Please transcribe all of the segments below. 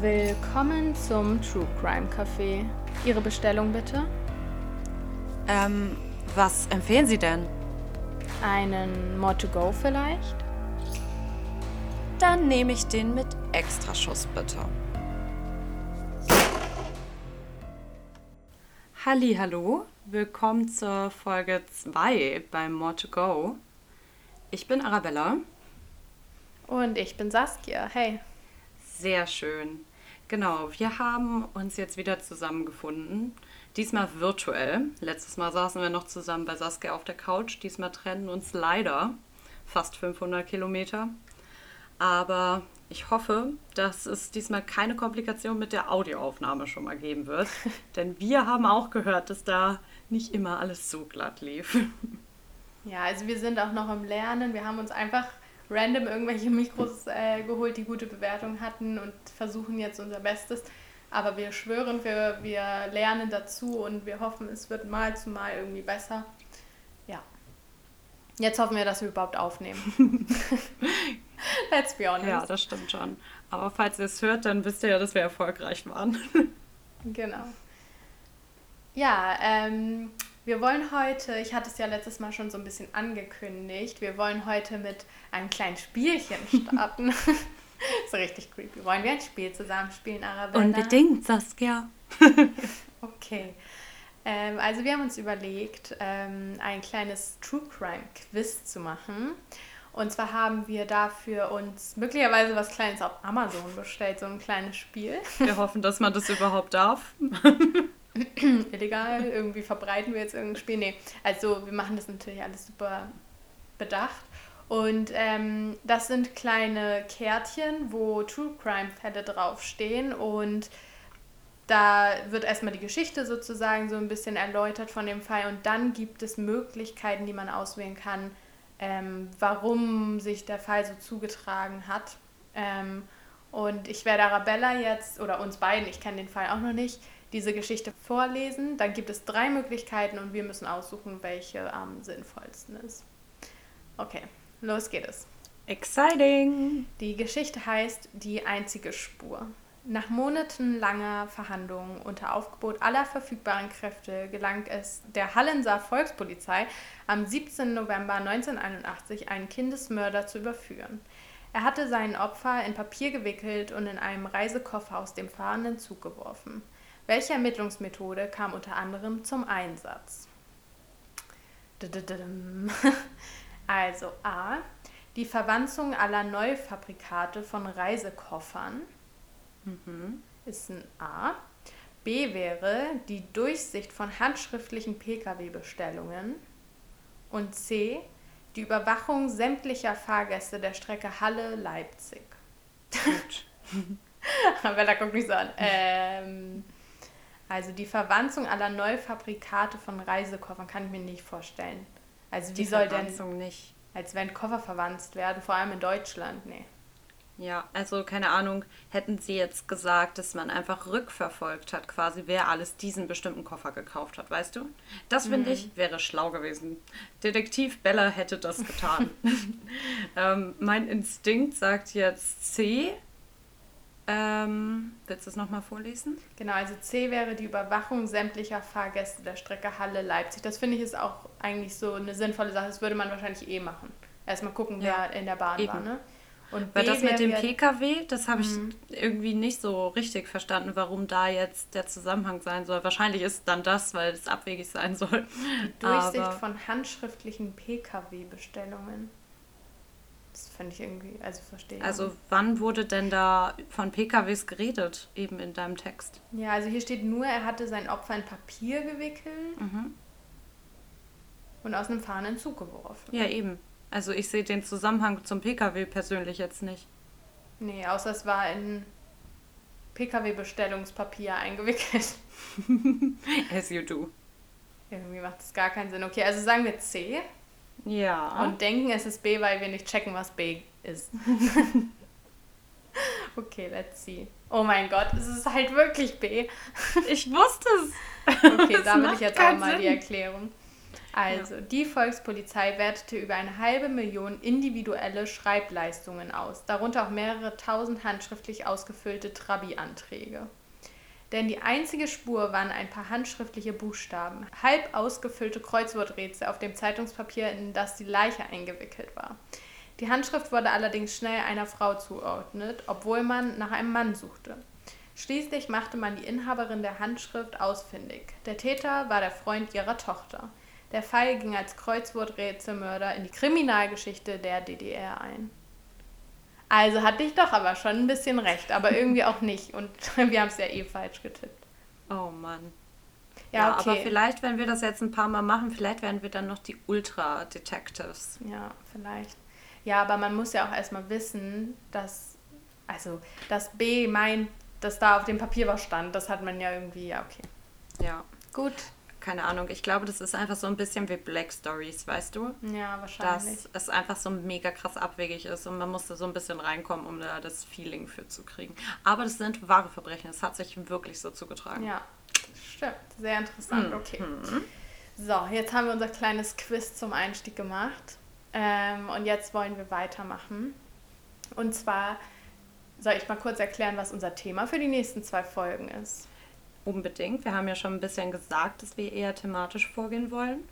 Willkommen zum True Crime Café. Ihre Bestellung bitte? Ähm, was empfehlen Sie denn? Einen More to Go vielleicht? Dann nehme ich den mit Extraschuss bitte. Hallo, willkommen zur Folge 2 beim More to Go. Ich bin Arabella. Und ich bin Saskia. Hey. Sehr schön. Genau, wir haben uns jetzt wieder zusammengefunden. Diesmal virtuell. Letztes Mal saßen wir noch zusammen bei Saskia auf der Couch. Diesmal trennen uns leider fast 500 Kilometer. Aber ich hoffe, dass es diesmal keine Komplikation mit der Audioaufnahme schon mal geben wird. Denn wir haben auch gehört, dass da nicht immer alles so glatt lief. Ja, also wir sind auch noch im Lernen. Wir haben uns einfach random irgendwelche Mikros äh, geholt, die gute Bewertungen hatten und versuchen jetzt unser Bestes. Aber wir schwören, wir, wir lernen dazu und wir hoffen, es wird mal zu mal irgendwie besser. Ja. Jetzt hoffen wir, dass wir überhaupt aufnehmen. Let's be honest. Ja, das stimmt schon. Aber falls ihr es hört, dann wisst ihr ja, dass wir erfolgreich waren. genau. Ja, ähm, wir wollen heute, ich hatte es ja letztes Mal schon so ein bisschen angekündigt, wir wollen heute mit einem kleinen Spielchen starten. so richtig creepy. Wollen wir ein Spiel zusammen spielen, Arabella? Unbedingt, Saskia. okay. Ähm, also wir haben uns überlegt, ähm, ein kleines True Crime Quiz zu machen. Und zwar haben wir dafür uns möglicherweise was Kleines auf Amazon bestellt, so ein kleines Spiel. Wir hoffen, dass man das überhaupt darf. illegal, irgendwie verbreiten wir jetzt irgendein Spiel. Nee, also wir machen das natürlich alles super bedacht. Und ähm, das sind kleine Kärtchen, wo True Crime-Fälle draufstehen. Und da wird erstmal die Geschichte sozusagen so ein bisschen erläutert von dem Fall. Und dann gibt es Möglichkeiten, die man auswählen kann, ähm, warum sich der Fall so zugetragen hat. Ähm, und ich werde Arabella jetzt, oder uns beiden, ich kenne den Fall auch noch nicht, diese Geschichte vorlesen. Dann gibt es drei Möglichkeiten und wir müssen aussuchen, welche am sinnvollsten ist. Okay, los geht es. Exciting! Die Geschichte heißt Die einzige Spur. Nach monatelanger Verhandlungen unter Aufgebot aller verfügbaren Kräfte gelangt es der Hallenser Volkspolizei am 17. November 1981, einen Kindesmörder zu überführen. Er hatte seinen Opfer in Papier gewickelt und in einem Reisekoffer aus dem fahrenden Zug geworfen. Welche Ermittlungsmethode kam unter anderem zum Einsatz? Also A. Die Verwanzung aller Neufabrikate von Reisekoffern mhm. ist ein A. B wäre die Durchsicht von handschriftlichen Pkw-Bestellungen. Und C. Die Überwachung sämtlicher Fahrgäste der Strecke Halle-Leipzig. Gut. Bella guckt mich so an. Ähm, also die Verwanzung aller Neufabrikate von Reisekoffern kann ich mir nicht vorstellen. Also wie die soll denn nicht. Als wenn Koffer verwandt werden, vor allem in Deutschland, nee. Ja, also keine Ahnung, hätten sie jetzt gesagt, dass man einfach rückverfolgt hat, quasi wer alles diesen bestimmten Koffer gekauft hat, weißt du? Das finde mhm. ich wäre schlau gewesen. Detektiv Bella hätte das getan. ähm, mein Instinkt sagt jetzt C, ähm, willst du es nochmal vorlesen? Genau, also C wäre die Überwachung sämtlicher Fahrgäste der Strecke Halle-Leipzig. Das finde ich ist auch eigentlich so eine sinnvolle Sache. Das würde man wahrscheinlich eh machen. Erstmal gucken, ja, wer in der Bahn eben. war. Ne? Und Weil das mit dem PKW, das habe ich mhm. irgendwie nicht so richtig verstanden, warum da jetzt der Zusammenhang sein soll. Wahrscheinlich ist dann das, weil es abwegig sein soll. Die Durchsicht Aber von handschriftlichen PKW-Bestellungen. Das finde ich irgendwie, also verstehe Also wann wurde denn da von PKWs geredet, eben in deinem Text? Ja, also hier steht nur, er hatte sein Opfer in Papier gewickelt mhm. und aus einem fahrenden Zug geworfen. Ja, eben. Also ich sehe den Zusammenhang zum PKW persönlich jetzt nicht. Nee, außer es war in PKW-Bestellungspapier eingewickelt. As you do. Irgendwie macht es gar keinen Sinn. Okay, also sagen wir C. Ja. Und denken, es ist B, weil wir nicht checken, was B ist. okay, let's see. Oh mein Gott, es ist halt wirklich B. Ich wusste es. Okay, da will ich jetzt auch mal Sinn. die Erklärung. Also, ja. die Volkspolizei wertete über eine halbe Million individuelle Schreibleistungen aus, darunter auch mehrere tausend handschriftlich ausgefüllte Trabi-Anträge. Denn die einzige Spur waren ein paar handschriftliche Buchstaben, halb ausgefüllte Kreuzworträtsel auf dem Zeitungspapier, in das die Leiche eingewickelt war. Die Handschrift wurde allerdings schnell einer Frau zugeordnet, obwohl man nach einem Mann suchte. Schließlich machte man die Inhaberin der Handschrift ausfindig. Der Täter war der Freund ihrer Tochter. Der Fall ging als Kreuzworträtselmörder in die Kriminalgeschichte der DDR ein. Also hatte ich doch aber schon ein bisschen recht, aber irgendwie auch nicht. Und wir haben es ja eh falsch getippt. Oh Mann. Ja, ja okay. aber vielleicht, wenn wir das jetzt ein paar Mal machen, vielleicht werden wir dann noch die Ultra-Detectives. Ja, vielleicht. Ja, aber man muss ja auch erstmal wissen, dass, also, dass B meint, dass da auf dem Papier was stand. Das hat man ja irgendwie, ja, okay. Ja. Gut. Keine Ahnung, ich glaube, das ist einfach so ein bisschen wie Black Stories, weißt du? Ja, wahrscheinlich. Dass es einfach so mega krass abwegig ist und man musste so ein bisschen reinkommen, um da das Feeling für zu kriegen. Aber das sind wahre Verbrechen, das hat sich wirklich so zugetragen. Ja, stimmt. Sehr interessant, mhm. okay. So, jetzt haben wir unser kleines Quiz zum Einstieg gemacht. Ähm, und jetzt wollen wir weitermachen. Und zwar soll ich mal kurz erklären, was unser Thema für die nächsten zwei Folgen ist? Unbedingt. Wir haben ja schon ein bisschen gesagt, dass wir eher thematisch vorgehen wollen.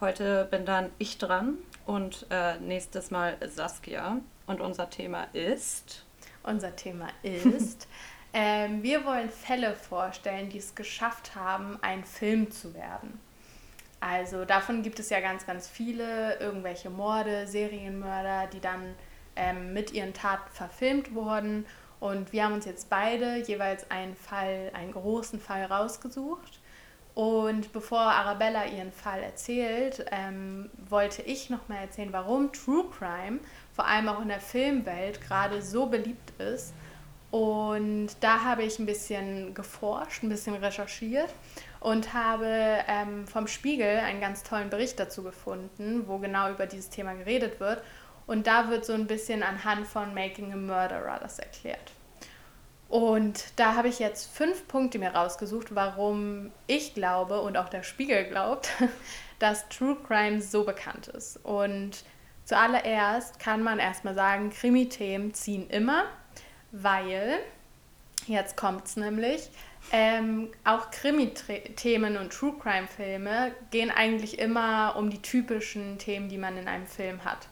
Heute bin dann ich dran und äh, nächstes Mal Saskia. Und unser Thema ist. Unser Thema ist. ähm, wir wollen Fälle vorstellen, die es geschafft haben, ein Film zu werden. Also davon gibt es ja ganz, ganz viele, irgendwelche Morde, Serienmörder, die dann ähm, mit ihren Taten verfilmt wurden. Und wir haben uns jetzt beide jeweils einen Fall, einen großen Fall rausgesucht. Und bevor Arabella ihren Fall erzählt, ähm, wollte ich noch mal erzählen, warum True Crime vor allem auch in der Filmwelt gerade so beliebt ist. Und da habe ich ein bisschen geforscht, ein bisschen recherchiert und habe ähm, vom Spiegel einen ganz tollen Bericht dazu gefunden, wo genau über dieses Thema geredet wird. Und da wird so ein bisschen anhand von Making a Murderer das erklärt. Und da habe ich jetzt fünf Punkte mir rausgesucht, warum ich glaube und auch der Spiegel glaubt, dass True Crime so bekannt ist. Und zuallererst kann man erstmal sagen, Krimi-Themen ziehen immer, weil, jetzt kommt es nämlich, ähm, auch Krimi-Themen und True Crime-Filme gehen eigentlich immer um die typischen Themen, die man in einem Film hat.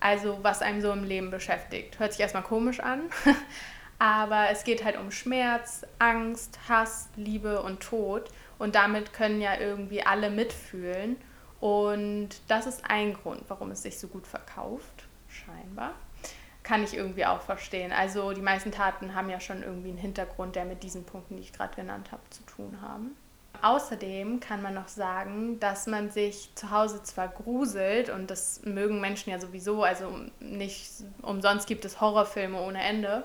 Also was einem so im Leben beschäftigt. Hört sich erstmal komisch an, aber es geht halt um Schmerz, Angst, Hass, Liebe und Tod. Und damit können ja irgendwie alle mitfühlen. Und das ist ein Grund, warum es sich so gut verkauft, scheinbar. Kann ich irgendwie auch verstehen. Also die meisten Taten haben ja schon irgendwie einen Hintergrund, der mit diesen Punkten, die ich gerade genannt habe, zu tun haben. Außerdem kann man noch sagen, dass man sich zu Hause zwar gruselt und das mögen Menschen ja sowieso, also nicht umsonst gibt es Horrorfilme ohne Ende.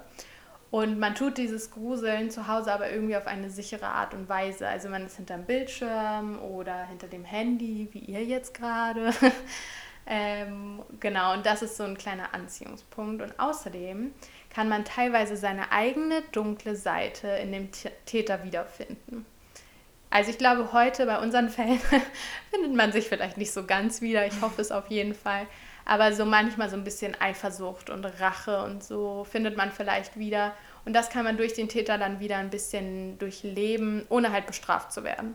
Und man tut dieses Gruseln zu Hause aber irgendwie auf eine sichere Art und Weise. Also man ist hinterm Bildschirm oder hinter dem Handy, wie ihr jetzt gerade. ähm, genau, und das ist so ein kleiner Anziehungspunkt. Und außerdem kann man teilweise seine eigene dunkle Seite in dem Täter wiederfinden. Also ich glaube, heute bei unseren Fällen findet man sich vielleicht nicht so ganz wieder. Ich hoffe es auf jeden Fall. Aber so manchmal so ein bisschen Eifersucht und Rache und so findet man vielleicht wieder. Und das kann man durch den Täter dann wieder ein bisschen durchleben, ohne halt bestraft zu werden.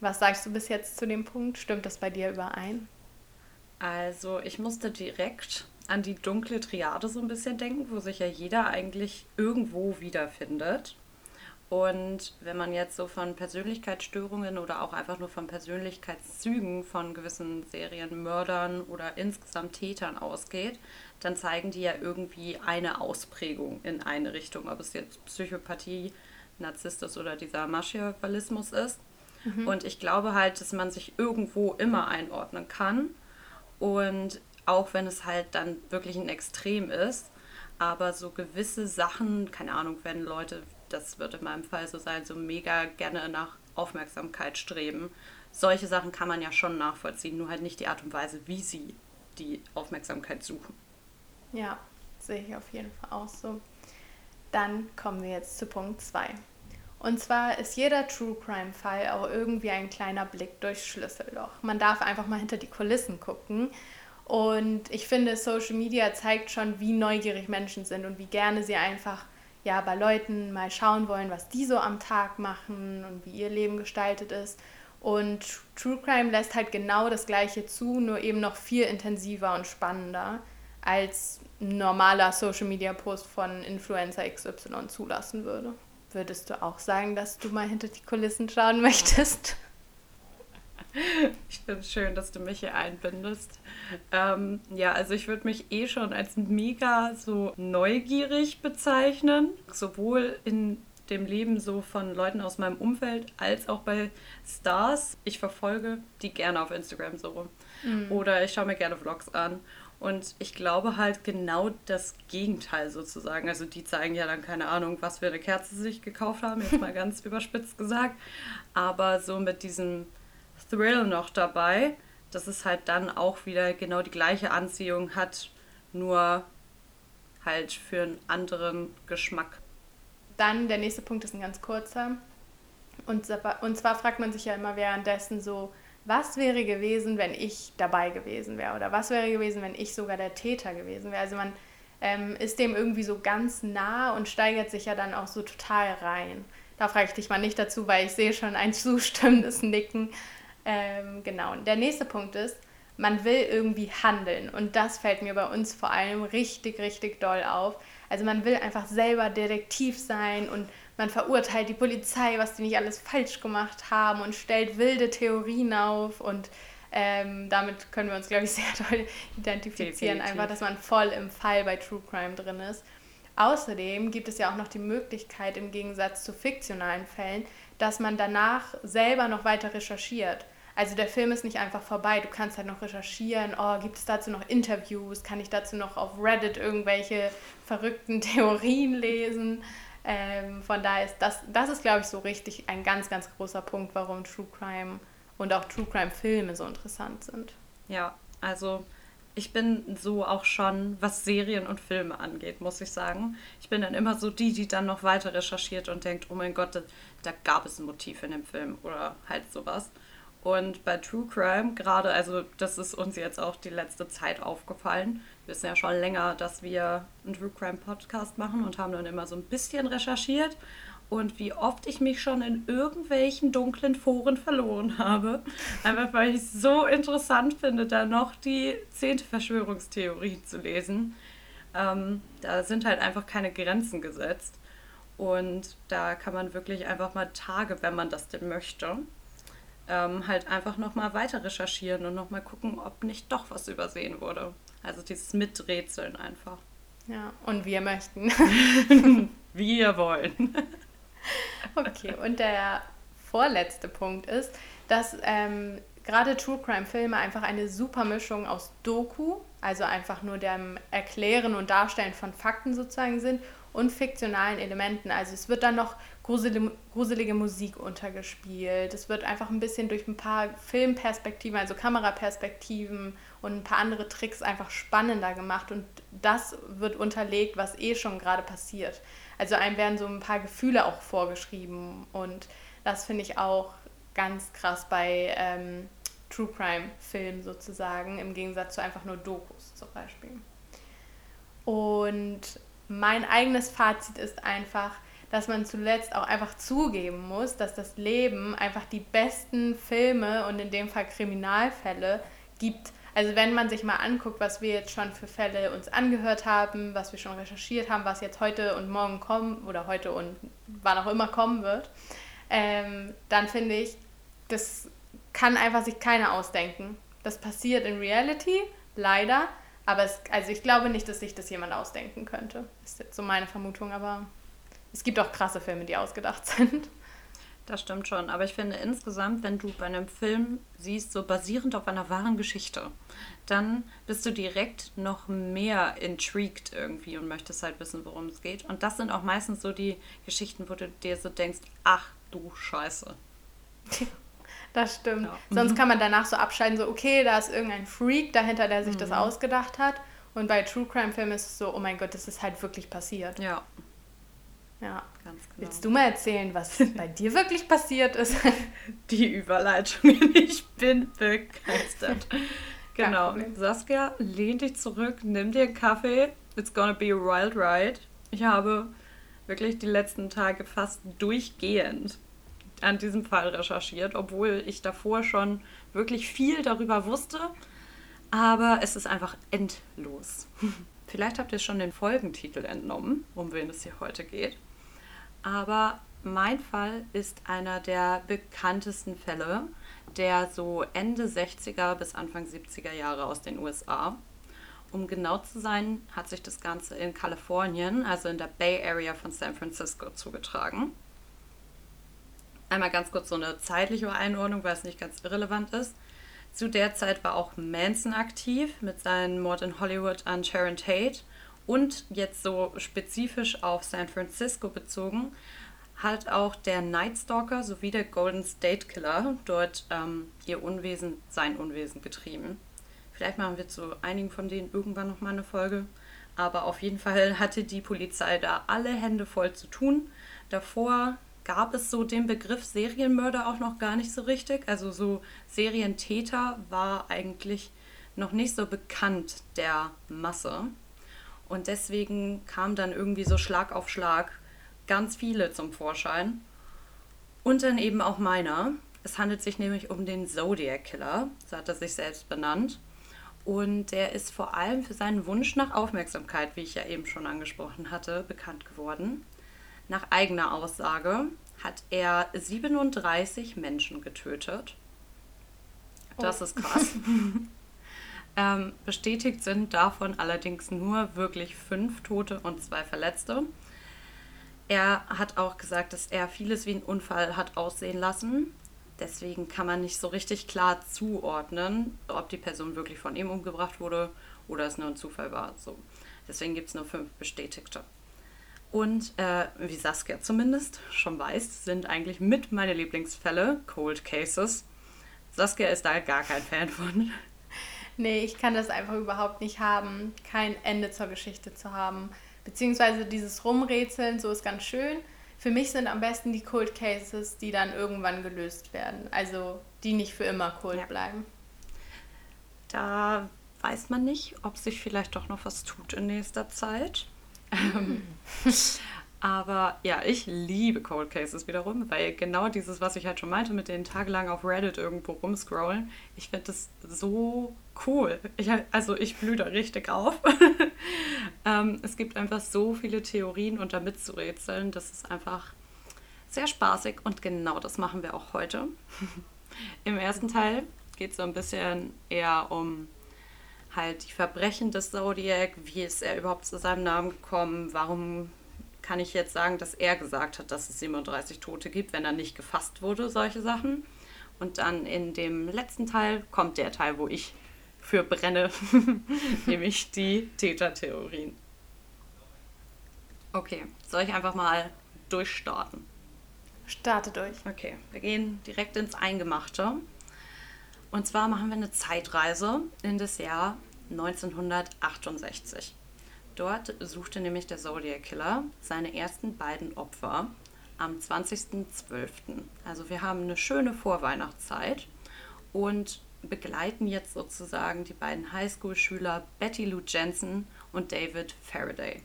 Was sagst du bis jetzt zu dem Punkt? Stimmt das bei dir überein? Also ich musste direkt an die dunkle Triade so ein bisschen denken, wo sich ja jeder eigentlich irgendwo wiederfindet. Und wenn man jetzt so von Persönlichkeitsstörungen oder auch einfach nur von Persönlichkeitszügen von gewissen Serienmördern oder insgesamt Tätern ausgeht, dann zeigen die ja irgendwie eine Ausprägung in eine Richtung, ob es jetzt Psychopathie, Narzissmus oder dieser Machiavellismus ist. Mhm. Und ich glaube halt, dass man sich irgendwo immer einordnen kann. Und auch wenn es halt dann wirklich ein Extrem ist, aber so gewisse Sachen, keine Ahnung, wenn Leute das wird in meinem Fall so sein, so mega gerne nach Aufmerksamkeit streben. Solche Sachen kann man ja schon nachvollziehen, nur halt nicht die Art und Weise, wie sie die Aufmerksamkeit suchen. Ja, sehe ich auf jeden Fall auch so. Dann kommen wir jetzt zu Punkt 2. Und zwar ist jeder True Crime Fall auch irgendwie ein kleiner Blick durchs Schlüsselloch. Man darf einfach mal hinter die Kulissen gucken. Und ich finde, Social Media zeigt schon, wie neugierig Menschen sind und wie gerne sie einfach ja, bei Leuten mal schauen wollen, was die so am Tag machen und wie ihr Leben gestaltet ist. Und True Crime lässt halt genau das Gleiche zu, nur eben noch viel intensiver und spannender, als ein normaler Social Media Post von Influencer XY zulassen würde. Würdest du auch sagen, dass du mal hinter die Kulissen schauen möchtest? Ich finde es schön, dass du mich hier einbindest. Ähm, ja, also ich würde mich eh schon als mega so neugierig bezeichnen, sowohl in dem Leben so von Leuten aus meinem Umfeld als auch bei Stars. Ich verfolge die gerne auf Instagram so rum. Mhm. Oder ich schaue mir gerne Vlogs an. Und ich glaube halt genau das Gegenteil sozusagen. Also die zeigen ja dann keine Ahnung, was für eine Kerze sie sich gekauft haben, jetzt mal ganz überspitzt gesagt. Aber so mit diesem Thrill noch dabei, dass es halt dann auch wieder genau die gleiche Anziehung hat, nur halt für einen anderen Geschmack. Dann der nächste Punkt ist ein ganz kurzer. Und, und zwar fragt man sich ja immer währenddessen so, was wäre gewesen, wenn ich dabei gewesen wäre? Oder was wäre gewesen, wenn ich sogar der Täter gewesen wäre? Also man ähm, ist dem irgendwie so ganz nah und steigert sich ja dann auch so total rein. Da frage ich dich mal nicht dazu, weil ich sehe schon ein zustimmendes Nicken. Ähm, genau. Und der nächste Punkt ist, man will irgendwie handeln. Und das fällt mir bei uns vor allem richtig, richtig doll auf. Also man will einfach selber Detektiv sein und man verurteilt die Polizei, was die nicht alles falsch gemacht haben und stellt wilde Theorien auf und ähm, damit können wir uns, glaube ich, sehr toll identifizieren, Definitiv. einfach, dass man voll im Fall bei True Crime drin ist. Außerdem gibt es ja auch noch die Möglichkeit, im Gegensatz zu fiktionalen Fällen, dass man danach selber noch weiter recherchiert. Also der Film ist nicht einfach vorbei, du kannst halt noch recherchieren, oh, gibt es dazu noch Interviews, kann ich dazu noch auf Reddit irgendwelche verrückten Theorien lesen. Ähm, von daher ist das, das ist, glaube ich, so richtig ein ganz, ganz großer Punkt, warum True Crime und auch True Crime Filme so interessant sind. Ja, also ich bin so auch schon, was Serien und Filme angeht, muss ich sagen. Ich bin dann immer so die, die dann noch weiter recherchiert und denkt, oh mein Gott, da, da gab es ein Motiv in dem Film oder halt sowas. Und bei True Crime gerade, also das ist uns jetzt auch die letzte Zeit aufgefallen. Wir wissen ja schon länger, dass wir einen True Crime Podcast machen und haben dann immer so ein bisschen recherchiert. Und wie oft ich mich schon in irgendwelchen dunklen Foren verloren habe. Einfach weil ich es so interessant finde, da noch die zehnte Verschwörungstheorie zu lesen. Ähm, da sind halt einfach keine Grenzen gesetzt. Und da kann man wirklich einfach mal Tage, wenn man das denn möchte, ähm, halt einfach nochmal weiter recherchieren und nochmal gucken, ob nicht doch was übersehen wurde. Also dieses Miträtseln einfach. Ja, und wir möchten. wir wollen. okay, und der vorletzte Punkt ist, dass ähm, gerade True Crime Filme einfach eine super Mischung aus Doku, also einfach nur dem Erklären und Darstellen von Fakten sozusagen sind, und fiktionalen Elementen. Also es wird dann noch gruselige, gruselige Musik untergespielt. Es wird einfach ein bisschen durch ein paar Filmperspektiven, also Kameraperspektiven und ein paar andere Tricks einfach spannender gemacht. Und das wird unterlegt, was eh schon gerade passiert. Also einem werden so ein paar Gefühle auch vorgeschrieben. Und das finde ich auch ganz krass bei ähm, True Crime-Filmen sozusagen, im Gegensatz zu einfach nur Dokus zum Beispiel. Und mein eigenes Fazit ist einfach, dass man zuletzt auch einfach zugeben muss, dass das Leben einfach die besten Filme und in dem Fall Kriminalfälle gibt. Also wenn man sich mal anguckt, was wir jetzt schon für Fälle uns angehört haben, was wir schon recherchiert haben, was jetzt heute und morgen kommen oder heute und wann auch immer kommen wird, ähm, dann finde ich, das kann einfach sich keiner ausdenken. Das passiert in Reality, leider, aber es, also ich glaube nicht, dass sich das jemand ausdenken könnte. Ist jetzt so meine Vermutung, aber es gibt auch krasse Filme, die ausgedacht sind. Das stimmt schon, aber ich finde insgesamt, wenn du bei einem Film siehst, so basierend auf einer wahren Geschichte, dann bist du direkt noch mehr intrigued irgendwie und möchtest halt wissen, worum es geht. Und das sind auch meistens so die Geschichten, wo du dir so denkst, ach du Scheiße. Das stimmt. Ja. Sonst kann man danach so abschalten, so, okay, da ist irgendein Freak dahinter, der sich mhm. das ausgedacht hat. Und bei True Crime Filmen ist es so, oh mein Gott, das ist halt wirklich passiert. Ja. Ja. Ganz genau. Willst du mal erzählen, was bei dir wirklich passiert ist? Die Überleitung. Ich bin begeistert. Genau. Saskia, lehn dich zurück, nimm dir einen Kaffee. It's gonna be a wild ride. Ich habe wirklich die letzten Tage fast durchgehend an diesem Fall recherchiert, obwohl ich davor schon wirklich viel darüber wusste. Aber es ist einfach endlos. Vielleicht habt ihr schon den Folgentitel entnommen, um wen es hier heute geht. Aber mein Fall ist einer der bekanntesten Fälle der so Ende 60er bis Anfang 70er Jahre aus den USA. Um genau zu sein, hat sich das Ganze in Kalifornien, also in der Bay Area von San Francisco, zugetragen. Einmal ganz kurz so eine zeitliche Einordnung, weil es nicht ganz irrelevant ist. Zu der Zeit war auch Manson aktiv mit seinem Mord in Hollywood an Sharon Tate und jetzt so spezifisch auf San Francisco bezogen, hat auch der Night Stalker sowie der Golden State Killer dort ähm, ihr Unwesen, sein Unwesen getrieben. Vielleicht machen wir zu einigen von denen irgendwann nochmal eine Folge. Aber auf jeden Fall hatte die Polizei da alle Hände voll zu tun. Davor gab es so den Begriff Serienmörder auch noch gar nicht so richtig. Also so Serientäter war eigentlich noch nicht so bekannt der Masse. Und deswegen kam dann irgendwie so Schlag auf Schlag ganz viele zum Vorschein. Und dann eben auch meiner. Es handelt sich nämlich um den Zodiac Killer, so hat er sich selbst benannt. Und der ist vor allem für seinen Wunsch nach Aufmerksamkeit, wie ich ja eben schon angesprochen hatte, bekannt geworden. Nach eigener Aussage hat er 37 Menschen getötet. Das oh. ist krass. ähm, bestätigt sind davon allerdings nur wirklich fünf Tote und zwei Verletzte. Er hat auch gesagt, dass er vieles wie ein Unfall hat aussehen lassen. Deswegen kann man nicht so richtig klar zuordnen, ob die Person wirklich von ihm umgebracht wurde oder es nur ein Zufall war. So. Deswegen gibt es nur fünf Bestätigte. Und äh, wie Saskia zumindest schon weiß, sind eigentlich mit meine Lieblingsfälle Cold Cases. Saskia ist da gar kein Fan von. Nee, ich kann das einfach überhaupt nicht haben, kein Ende zur Geschichte zu haben. Beziehungsweise dieses Rumrätseln, so ist ganz schön. Für mich sind am besten die Cold Cases, die dann irgendwann gelöst werden. Also die nicht für immer cold ja. bleiben. Da weiß man nicht, ob sich vielleicht doch noch was tut in nächster Zeit. Mhm. Aber ja, ich liebe Cold Cases wiederum, weil genau dieses, was ich halt schon meinte, mit den tagelang auf Reddit irgendwo rumscrollen, ich finde das so cool. Ich, also ich blühe da richtig auf. ähm, es gibt einfach so viele Theorien und da mitzurätseln, das ist einfach sehr spaßig und genau das machen wir auch heute. Im ersten Teil geht es so ein bisschen eher um halt die Verbrechen des Zodiac, wie ist er überhaupt zu seinem Namen gekommen, warum kann ich jetzt sagen, dass er gesagt hat, dass es 37 Tote gibt, wenn er nicht gefasst wurde, solche Sachen. Und dann in dem letzten Teil kommt der Teil, wo ich für brenne, nämlich die Tätertheorien. Okay, soll ich einfach mal durchstarten? Starte durch. Okay, wir gehen direkt ins Eingemachte. Und zwar machen wir eine Zeitreise in das Jahr 1968. Dort suchte nämlich der Zodiac Killer seine ersten beiden Opfer am 20.12. Also wir haben eine schöne Vorweihnachtszeit und begleiten jetzt sozusagen die beiden Highschool-Schüler Betty Lou Jensen und David Faraday.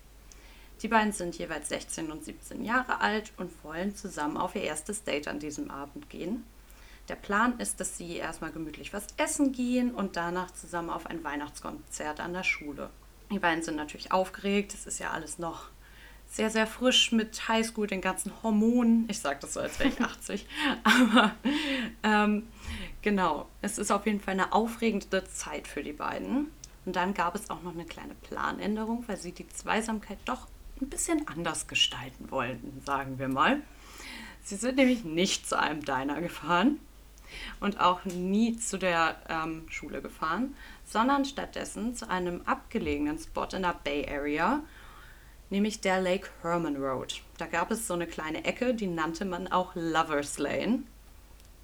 Die beiden sind jeweils 16 und 17 Jahre alt und wollen zusammen auf ihr erstes Date an diesem Abend gehen. Der Plan ist, dass sie erstmal gemütlich was essen gehen und danach zusammen auf ein Weihnachtskonzert an der Schule. Die beiden sind natürlich aufgeregt. Es ist ja alles noch sehr, sehr frisch mit Highschool, den ganzen Hormonen. Ich sage das so, als wäre ich 80. Aber ähm, genau, es ist auf jeden Fall eine aufregende Zeit für die beiden. Und dann gab es auch noch eine kleine Planänderung, weil sie die Zweisamkeit doch ein bisschen anders gestalten wollten, sagen wir mal. Sie sind nämlich nicht zu einem Diner gefahren und auch nie zu der ähm, Schule gefahren, sondern stattdessen zu einem abgelegenen Spot in der Bay Area, nämlich der Lake Herman Road. Da gab es so eine kleine Ecke, die nannte man auch Lovers Lane.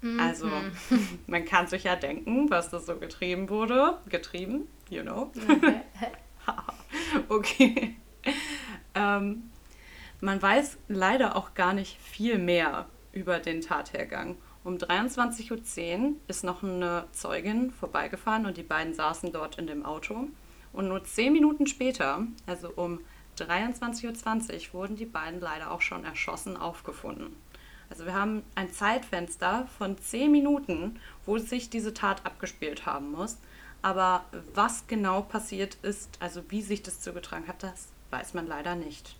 Mhm. Also man kann sich ja denken, was das so getrieben wurde. Getrieben, you know. okay. ähm, Man weiß leider auch gar nicht viel mehr über den Tathergang. Um 23.10 Uhr ist noch eine Zeugin vorbeigefahren und die beiden saßen dort in dem Auto. Und nur zehn Minuten später, also um 23.20 Uhr, wurden die beiden leider auch schon erschossen aufgefunden. Also wir haben ein Zeitfenster von zehn Minuten, wo sich diese Tat abgespielt haben muss. Aber was genau passiert ist, also wie sich das zugetragen hat, das weiß man leider nicht.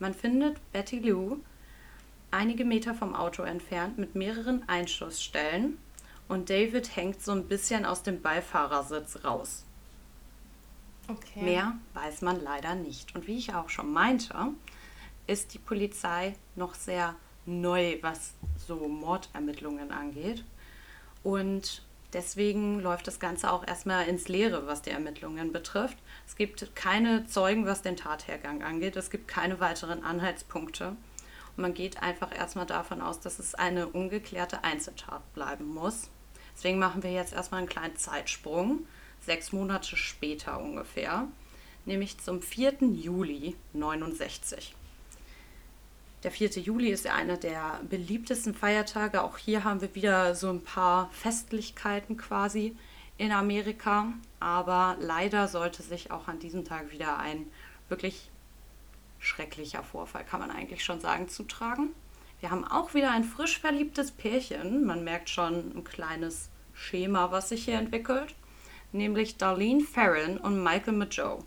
Man findet Betty Lou einige Meter vom Auto entfernt mit mehreren Einschussstellen und David hängt so ein bisschen aus dem Beifahrersitz raus. Okay. Mehr weiß man leider nicht. Und wie ich auch schon meinte, ist die Polizei noch sehr neu, was so Mordermittlungen angeht. Und deswegen läuft das Ganze auch erstmal ins Leere, was die Ermittlungen betrifft. Es gibt keine Zeugen, was den Tathergang angeht. Es gibt keine weiteren Anhaltspunkte. Und man geht einfach erstmal davon aus, dass es eine ungeklärte Einzeltat bleiben muss. Deswegen machen wir jetzt erstmal einen kleinen Zeitsprung, sechs Monate später ungefähr, nämlich zum 4. Juli 69. Der 4. Juli ist ja einer der beliebtesten Feiertage. Auch hier haben wir wieder so ein paar Festlichkeiten quasi in Amerika. Aber leider sollte sich auch an diesem Tag wieder ein wirklich schrecklicher Vorfall, kann man eigentlich schon sagen, zutragen. Wir haben auch wieder ein frisch verliebtes Pärchen. Man merkt schon ein kleines Schema, was sich hier entwickelt. Nämlich Darlene Farron und Michael Majo.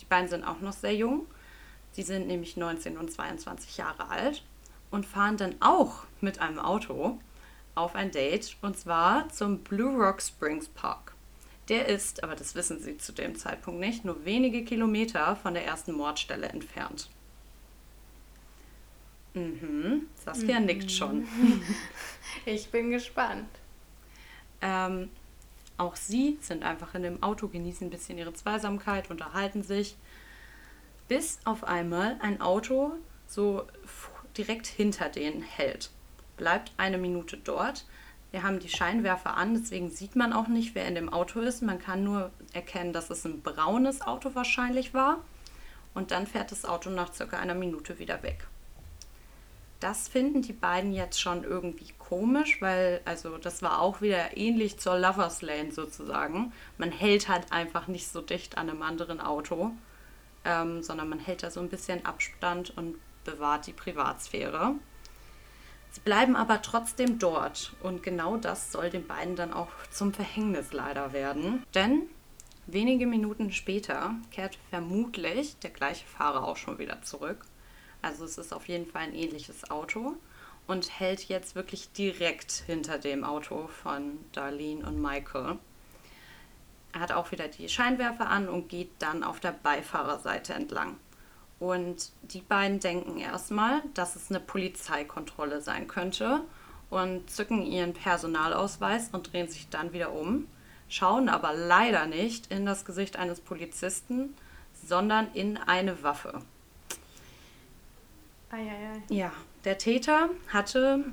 Die beiden sind auch noch sehr jung. Sie sind nämlich 19 und 22 Jahre alt und fahren dann auch mit einem Auto auf ein Date und zwar zum Blue Rock Springs Park. Der ist, aber das wissen sie zu dem Zeitpunkt nicht, nur wenige Kilometer von der ersten Mordstelle entfernt. Mhm, Saskia mhm. nickt schon. Ich bin gespannt. Ähm, auch sie sind einfach in dem Auto, genießen ein bisschen ihre Zweisamkeit, unterhalten sich, bis auf einmal ein Auto so direkt hinter denen hält. Bleibt eine Minute dort, wir haben die Scheinwerfer an, deswegen sieht man auch nicht, wer in dem Auto ist. Man kann nur erkennen, dass es ein braunes Auto wahrscheinlich war. Und dann fährt das Auto nach circa einer Minute wieder weg. Das finden die beiden jetzt schon irgendwie komisch, weil, also das war auch wieder ähnlich zur Lovers Lane sozusagen. Man hält halt einfach nicht so dicht an einem anderen Auto, ähm, sondern man hält da so ein bisschen Abstand und bewahrt die Privatsphäre. Bleiben aber trotzdem dort und genau das soll den beiden dann auch zum Verhängnis leider werden. Denn wenige Minuten später kehrt vermutlich der gleiche Fahrer auch schon wieder zurück. Also es ist auf jeden Fall ein ähnliches Auto und hält jetzt wirklich direkt hinter dem Auto von Darlene und Michael. Er hat auch wieder die Scheinwerfer an und geht dann auf der Beifahrerseite entlang. Und die beiden denken erstmal, dass es eine Polizeikontrolle sein könnte und zücken ihren Personalausweis und drehen sich dann wieder um, schauen aber leider nicht in das Gesicht eines Polizisten, sondern in eine Waffe. Ei, ei, ei. Ja, der Täter hatte,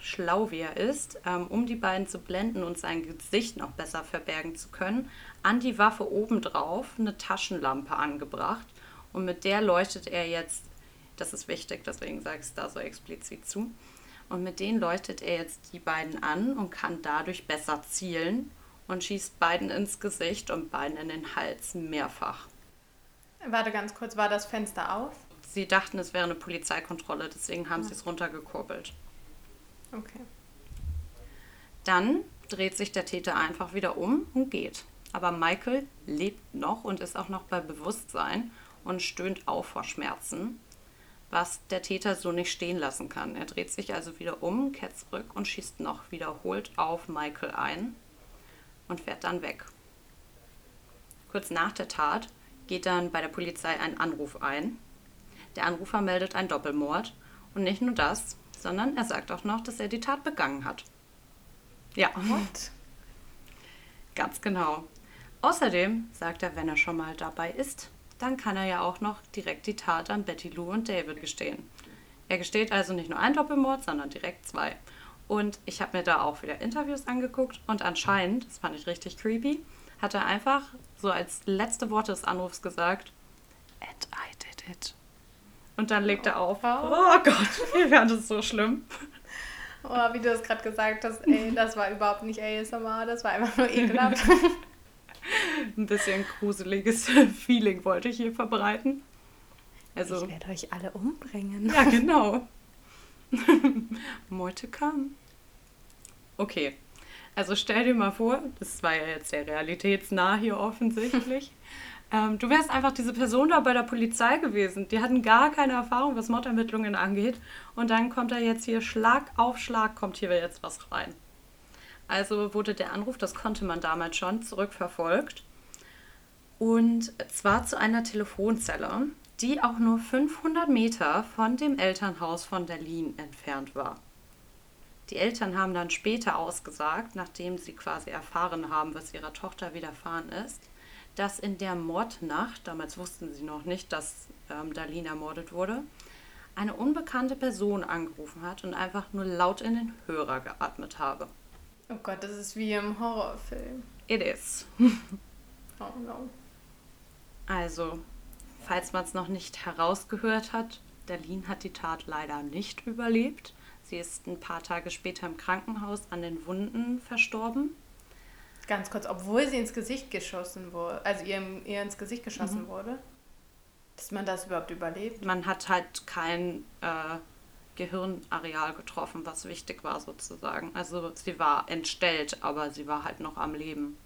schlau wie er ist, ähm, um die beiden zu blenden und sein Gesicht noch besser verbergen zu können, an die Waffe obendrauf eine Taschenlampe angebracht und mit der leuchtet er jetzt, das ist wichtig, deswegen sage ich es da so explizit zu. Und mit denen leuchtet er jetzt die beiden an und kann dadurch besser zielen und schießt beiden ins Gesicht und beiden in den Hals mehrfach. Warte ganz kurz, war das Fenster auf? Sie dachten, es wäre eine Polizeikontrolle, deswegen haben ja. sie es runtergekurbelt. Okay. Dann dreht sich der Täter einfach wieder um und geht. Aber Michael lebt noch und ist auch noch bei Bewusstsein und stöhnt auf vor Schmerzen, was der Täter so nicht stehen lassen kann. Er dreht sich also wieder um, kehrt zurück und schießt noch wiederholt auf Michael ein und fährt dann weg. Kurz nach der Tat geht dann bei der Polizei ein Anruf ein. Der Anrufer meldet einen Doppelmord und nicht nur das, sondern er sagt auch noch, dass er die Tat begangen hat. Ja. What? Ganz genau. Außerdem sagt er, wenn er schon mal dabei ist, dann kann er ja auch noch direkt die Tat an Betty Lou und David gestehen. Er gesteht also nicht nur einen Doppelmord, sondern direkt zwei. Und ich habe mir da auch wieder Interviews angeguckt und anscheinend, das fand ich richtig creepy, hat er einfach so als letzte Worte des Anrufs gesagt, and I did it. Und dann legt er auf. Oh Gott, ich fand das so schlimm. Oh, wie du das gerade gesagt hast, ey, das war überhaupt nicht ASMR, das war einfach nur ekelhaft. Ein bisschen gruseliges Feeling wollte ich hier verbreiten. Also, ich werde euch alle umbringen. Ja, genau. More to come. Okay, also stell dir mal vor, das war ja jetzt sehr realitätsnah hier offensichtlich. ähm, du wärst einfach diese Person da bei der Polizei gewesen. Die hatten gar keine Erfahrung, was Mordermittlungen angeht. Und dann kommt da jetzt hier Schlag auf Schlag, kommt hier jetzt was rein. Also wurde der Anruf, das konnte man damals schon, zurückverfolgt. Und zwar zu einer Telefonzelle, die auch nur 500 Meter von dem Elternhaus von Derlin entfernt war. Die Eltern haben dann später ausgesagt, nachdem sie quasi erfahren haben, was ihrer Tochter widerfahren ist, dass in der Mordnacht, damals wussten sie noch nicht, dass ähm, Darlene ermordet wurde, eine unbekannte Person angerufen hat und einfach nur laut in den Hörer geatmet habe. Oh Gott, das ist wie im Horrorfilm. It is. oh no. Also, falls man es noch nicht herausgehört hat, Darlene hat die Tat leider nicht überlebt. Sie ist ein paar Tage später im Krankenhaus an den Wunden verstorben. Ganz kurz, obwohl sie ins Gesicht geschossen wurde, also ihr, ihr ins Gesicht geschossen mhm. wurde, dass man das überhaupt überlebt? Man hat halt kein äh, Gehirnareal getroffen, was wichtig war sozusagen. Also sie war entstellt, aber sie war halt noch am Leben.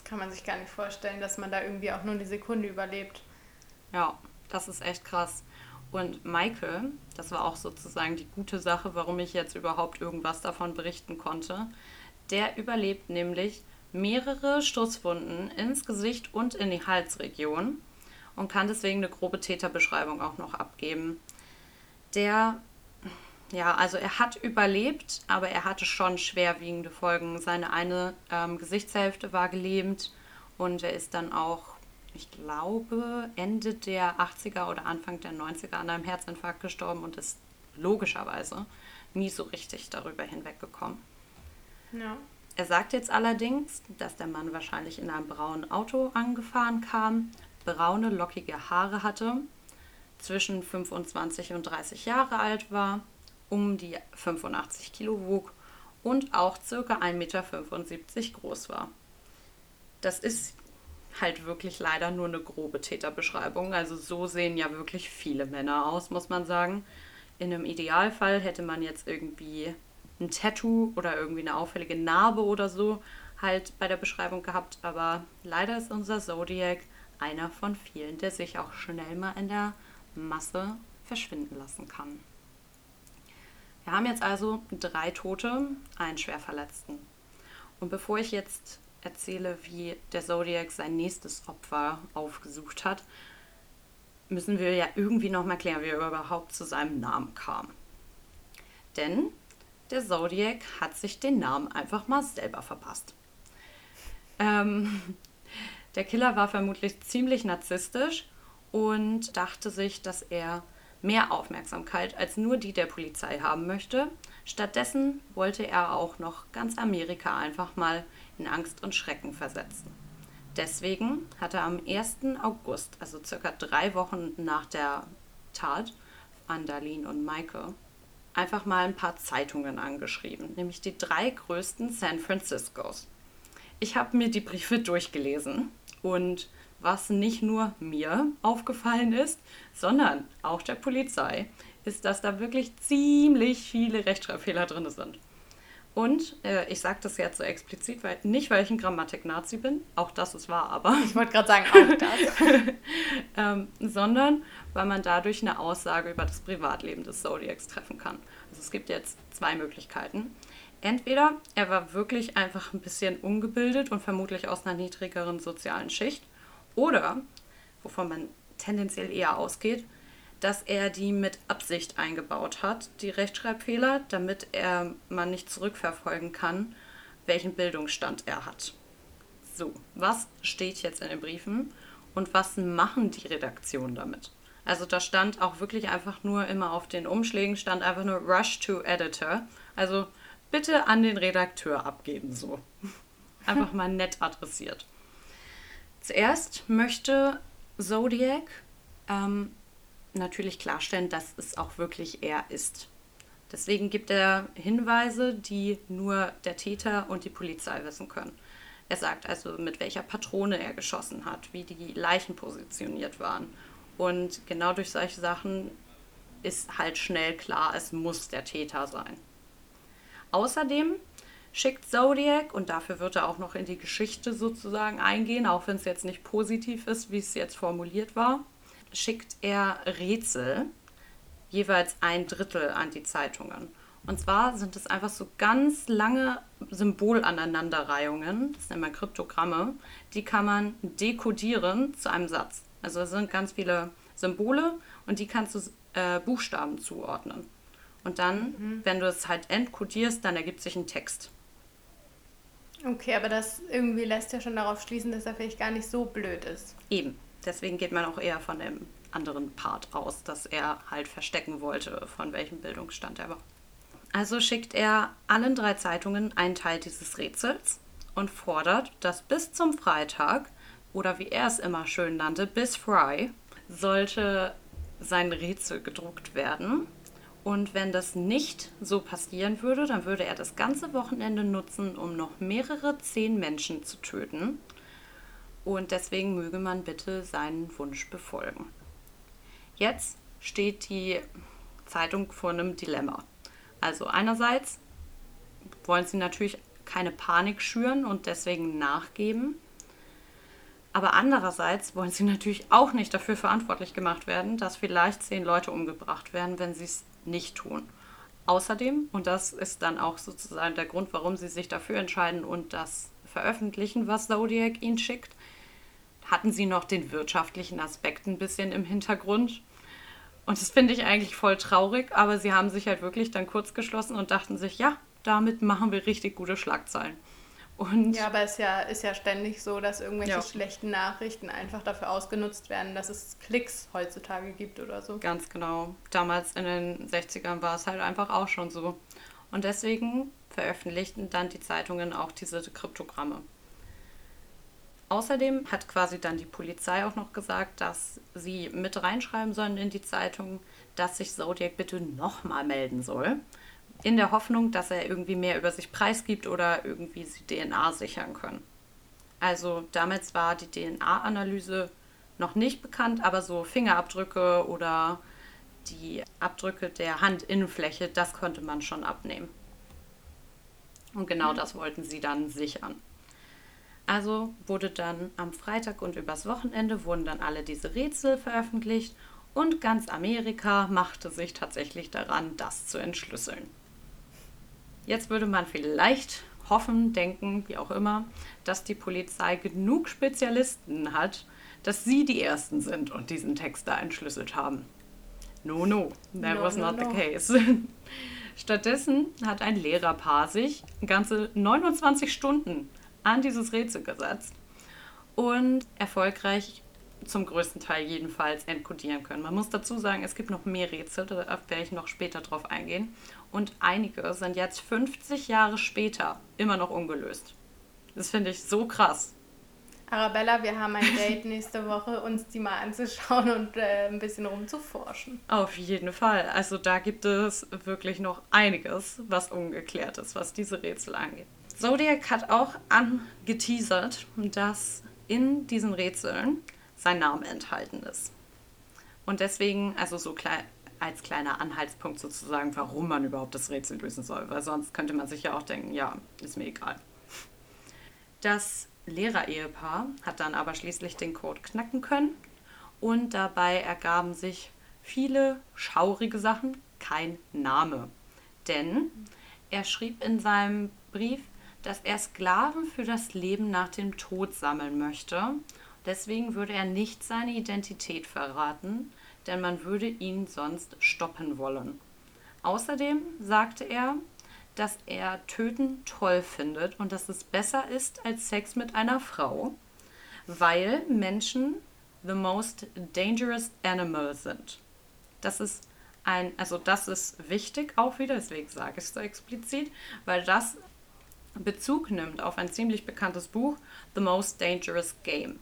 Das kann man sich gar nicht vorstellen, dass man da irgendwie auch nur eine Sekunde überlebt. Ja, das ist echt krass. Und Michael, das war auch sozusagen die gute Sache, warum ich jetzt überhaupt irgendwas davon berichten konnte, der überlebt nämlich mehrere Stoßwunden ins Gesicht und in die Halsregion und kann deswegen eine grobe Täterbeschreibung auch noch abgeben. Der, ja, also er hat überlebt, aber er hatte schon schwerwiegende Folgen. Seine eine ähm, Gesichtshälfte war gelähmt und er ist dann auch ich glaube, Ende der 80er oder Anfang der 90er an einem Herzinfarkt gestorben und ist logischerweise nie so richtig darüber hinweggekommen. Ja. Er sagt jetzt allerdings, dass der Mann wahrscheinlich in einem braunen Auto angefahren kam, braune, lockige Haare hatte, zwischen 25 und 30 Jahre alt war, um die 85 Kilo wog und auch ca. 1,75 Meter groß war. Das ist halt wirklich leider nur eine grobe Täterbeschreibung. Also so sehen ja wirklich viele Männer aus, muss man sagen. In einem Idealfall hätte man jetzt irgendwie ein Tattoo oder irgendwie eine auffällige Narbe oder so halt bei der Beschreibung gehabt. Aber leider ist unser Zodiac einer von vielen, der sich auch schnell mal in der Masse verschwinden lassen kann. Wir haben jetzt also drei Tote, einen Schwerverletzten. Und bevor ich jetzt erzähle, wie der Zodiac sein nächstes Opfer aufgesucht hat, müssen wir ja irgendwie noch mal klären, wie er überhaupt zu seinem Namen kam. Denn der Zodiac hat sich den Namen einfach mal selber verpasst. Ähm, der Killer war vermutlich ziemlich narzisstisch und dachte sich, dass er mehr Aufmerksamkeit als nur die der Polizei haben möchte. Stattdessen wollte er auch noch ganz Amerika einfach mal in Angst und Schrecken versetzen. Deswegen hat er am 1. August, also circa drei Wochen nach der Tat an Darlene und Michael, einfach mal ein paar Zeitungen angeschrieben, nämlich die drei größten San Franciscos. Ich habe mir die Briefe durchgelesen und was nicht nur mir aufgefallen ist, sondern auch der Polizei, ist, dass da wirklich ziemlich viele Rechtschreibfehler drin sind. Und äh, ich sage das jetzt so explizit, weil nicht, weil ich ein Grammatik-Nazi bin, auch das ist wahr, aber. Ich wollte gerade sagen, auch das. ähm, sondern weil man dadurch eine Aussage über das Privatleben des Zodiacs treffen kann. Also es gibt jetzt zwei Möglichkeiten. Entweder er war wirklich einfach ein bisschen ungebildet und vermutlich aus einer niedrigeren sozialen Schicht, oder, wovon man tendenziell eher ausgeht, dass er die mit Absicht eingebaut hat, die Rechtschreibfehler, damit er man nicht zurückverfolgen kann, welchen Bildungsstand er hat. So, was steht jetzt in den Briefen und was machen die Redaktionen damit? Also da stand auch wirklich einfach nur immer auf den Umschlägen stand einfach nur Rush to Editor. Also bitte an den Redakteur abgeben so. Einfach mal nett adressiert. Zuerst möchte Zodiac ähm, natürlich klarstellen, dass es auch wirklich er ist. Deswegen gibt er Hinweise, die nur der Täter und die Polizei wissen können. Er sagt also, mit welcher Patrone er geschossen hat, wie die Leichen positioniert waren. Und genau durch solche Sachen ist halt schnell klar, es muss der Täter sein. Außerdem schickt Zodiac, und dafür wird er auch noch in die Geschichte sozusagen eingehen, auch wenn es jetzt nicht positiv ist, wie es jetzt formuliert war, schickt er Rätsel, jeweils ein Drittel an die Zeitungen. Und zwar sind es einfach so ganz lange Symbolaneinanderreihungen, das nennt man Kryptogramme, die kann man dekodieren zu einem Satz. Also es sind ganz viele Symbole und die kannst du äh, Buchstaben zuordnen. Und dann, mhm. wenn du es halt entkodierst, dann ergibt sich ein Text. Okay, aber das irgendwie lässt ja schon darauf schließen, dass er vielleicht gar nicht so blöd ist. Eben. Deswegen geht man auch eher von dem anderen Part aus, dass er halt verstecken wollte, von welchem Bildungsstand er war. Also schickt er allen drei Zeitungen einen Teil dieses Rätsels und fordert, dass bis zum Freitag, oder wie er es immer schön nannte, bis Fry, sollte sein Rätsel gedruckt werden. Und wenn das nicht so passieren würde, dann würde er das ganze Wochenende nutzen, um noch mehrere zehn Menschen zu töten. Und deswegen möge man bitte seinen Wunsch befolgen. Jetzt steht die Zeitung vor einem Dilemma. Also einerseits wollen sie natürlich keine Panik schüren und deswegen nachgeben. Aber andererseits wollen sie natürlich auch nicht dafür verantwortlich gemacht werden, dass vielleicht zehn Leute umgebracht werden, wenn sie es nicht tun. Außerdem, und das ist dann auch sozusagen der Grund, warum sie sich dafür entscheiden und das veröffentlichen, was Zodiac ihnen schickt, hatten sie noch den wirtschaftlichen Aspekt ein bisschen im Hintergrund. Und das finde ich eigentlich voll traurig, aber sie haben sich halt wirklich dann kurz geschlossen und dachten sich, ja, damit machen wir richtig gute Schlagzeilen. Und ja, aber es ist ja, ist ja ständig so, dass irgendwelche ja. schlechten Nachrichten einfach dafür ausgenutzt werden, dass es Klicks heutzutage gibt oder so. Ganz genau. Damals in den 60ern war es halt einfach auch schon so. Und deswegen veröffentlichten dann die Zeitungen auch diese Kryptogramme. Außerdem hat quasi dann die Polizei auch noch gesagt, dass sie mit reinschreiben sollen in die Zeitung, dass sich Zodiac bitte nochmal melden soll, in der Hoffnung, dass er irgendwie mehr über sich preisgibt oder irgendwie sie DNA sichern können. Also damals war die DNA-Analyse noch nicht bekannt, aber so Fingerabdrücke oder die Abdrücke der Handinnenfläche, das konnte man schon abnehmen. Und genau das wollten sie dann sichern. Also wurde dann am Freitag und übers Wochenende wurden dann alle diese Rätsel veröffentlicht und ganz Amerika machte sich tatsächlich daran, das zu entschlüsseln. Jetzt würde man vielleicht hoffen, denken, wie auch immer, dass die Polizei genug Spezialisten hat, dass sie die Ersten sind und diesen Text da entschlüsselt haben. No, no, that no, was no, not no. the case. Stattdessen hat ein Lehrerpaar sich ganze 29 Stunden an dieses Rätsel gesetzt und erfolgreich zum größten Teil jedenfalls entkodieren können. Man muss dazu sagen, es gibt noch mehr Rätsel, da werde ich noch später drauf eingehen. Und einige sind jetzt 50 Jahre später immer noch ungelöst. Das finde ich so krass. Arabella, wir haben ein Date nächste Woche, uns die mal anzuschauen und äh, ein bisschen rumzuforschen. Auf jeden Fall. Also da gibt es wirklich noch einiges, was ungeklärt ist, was diese Rätsel angeht. Zodiac hat auch angeteasert, dass in diesen Rätseln sein Name enthalten ist. Und deswegen, also so klein, als kleiner Anhaltspunkt sozusagen, warum man überhaupt das Rätsel lösen soll, weil sonst könnte man sich ja auch denken, ja, ist mir egal. Das Lehrerehepaar hat dann aber schließlich den Code knacken können und dabei ergaben sich viele schaurige Sachen, kein Name. Denn er schrieb in seinem Brief, dass er Sklaven für das Leben nach dem Tod sammeln möchte Deswegen würde er nicht seine Identität verraten, denn man würde ihn sonst stoppen wollen. Außerdem sagte er, dass er Töten toll findet und dass es besser ist als Sex mit einer Frau, weil Menschen the most dangerous animals sind. Das ist ein, also das ist wichtig auch wieder, deswegen sage ich es so explizit, weil das Bezug nimmt auf ein ziemlich bekanntes Buch, The Most Dangerous Game.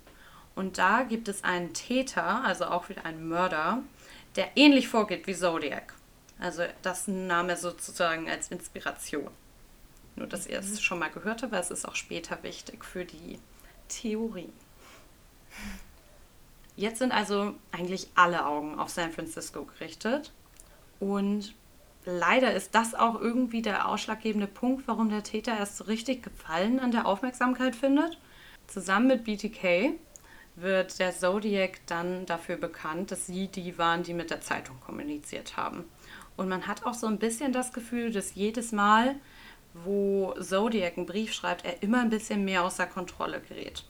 Und da gibt es einen Täter, also auch wieder einen Mörder, der ähnlich vorgeht wie Zodiac. Also das nahm er sozusagen als Inspiration. Nur, dass ihr es schon mal gehört habt, weil es ist auch später wichtig für die Theorie. Jetzt sind also eigentlich alle Augen auf San Francisco gerichtet. Und leider ist das auch irgendwie der ausschlaggebende Punkt, warum der Täter erst so richtig Gefallen an der Aufmerksamkeit findet. Zusammen mit BTK wird der Zodiac dann dafür bekannt, dass sie die waren, die mit der Zeitung kommuniziert haben. Und man hat auch so ein bisschen das Gefühl, dass jedes Mal, wo Zodiac einen Brief schreibt, er immer ein bisschen mehr außer Kontrolle gerät.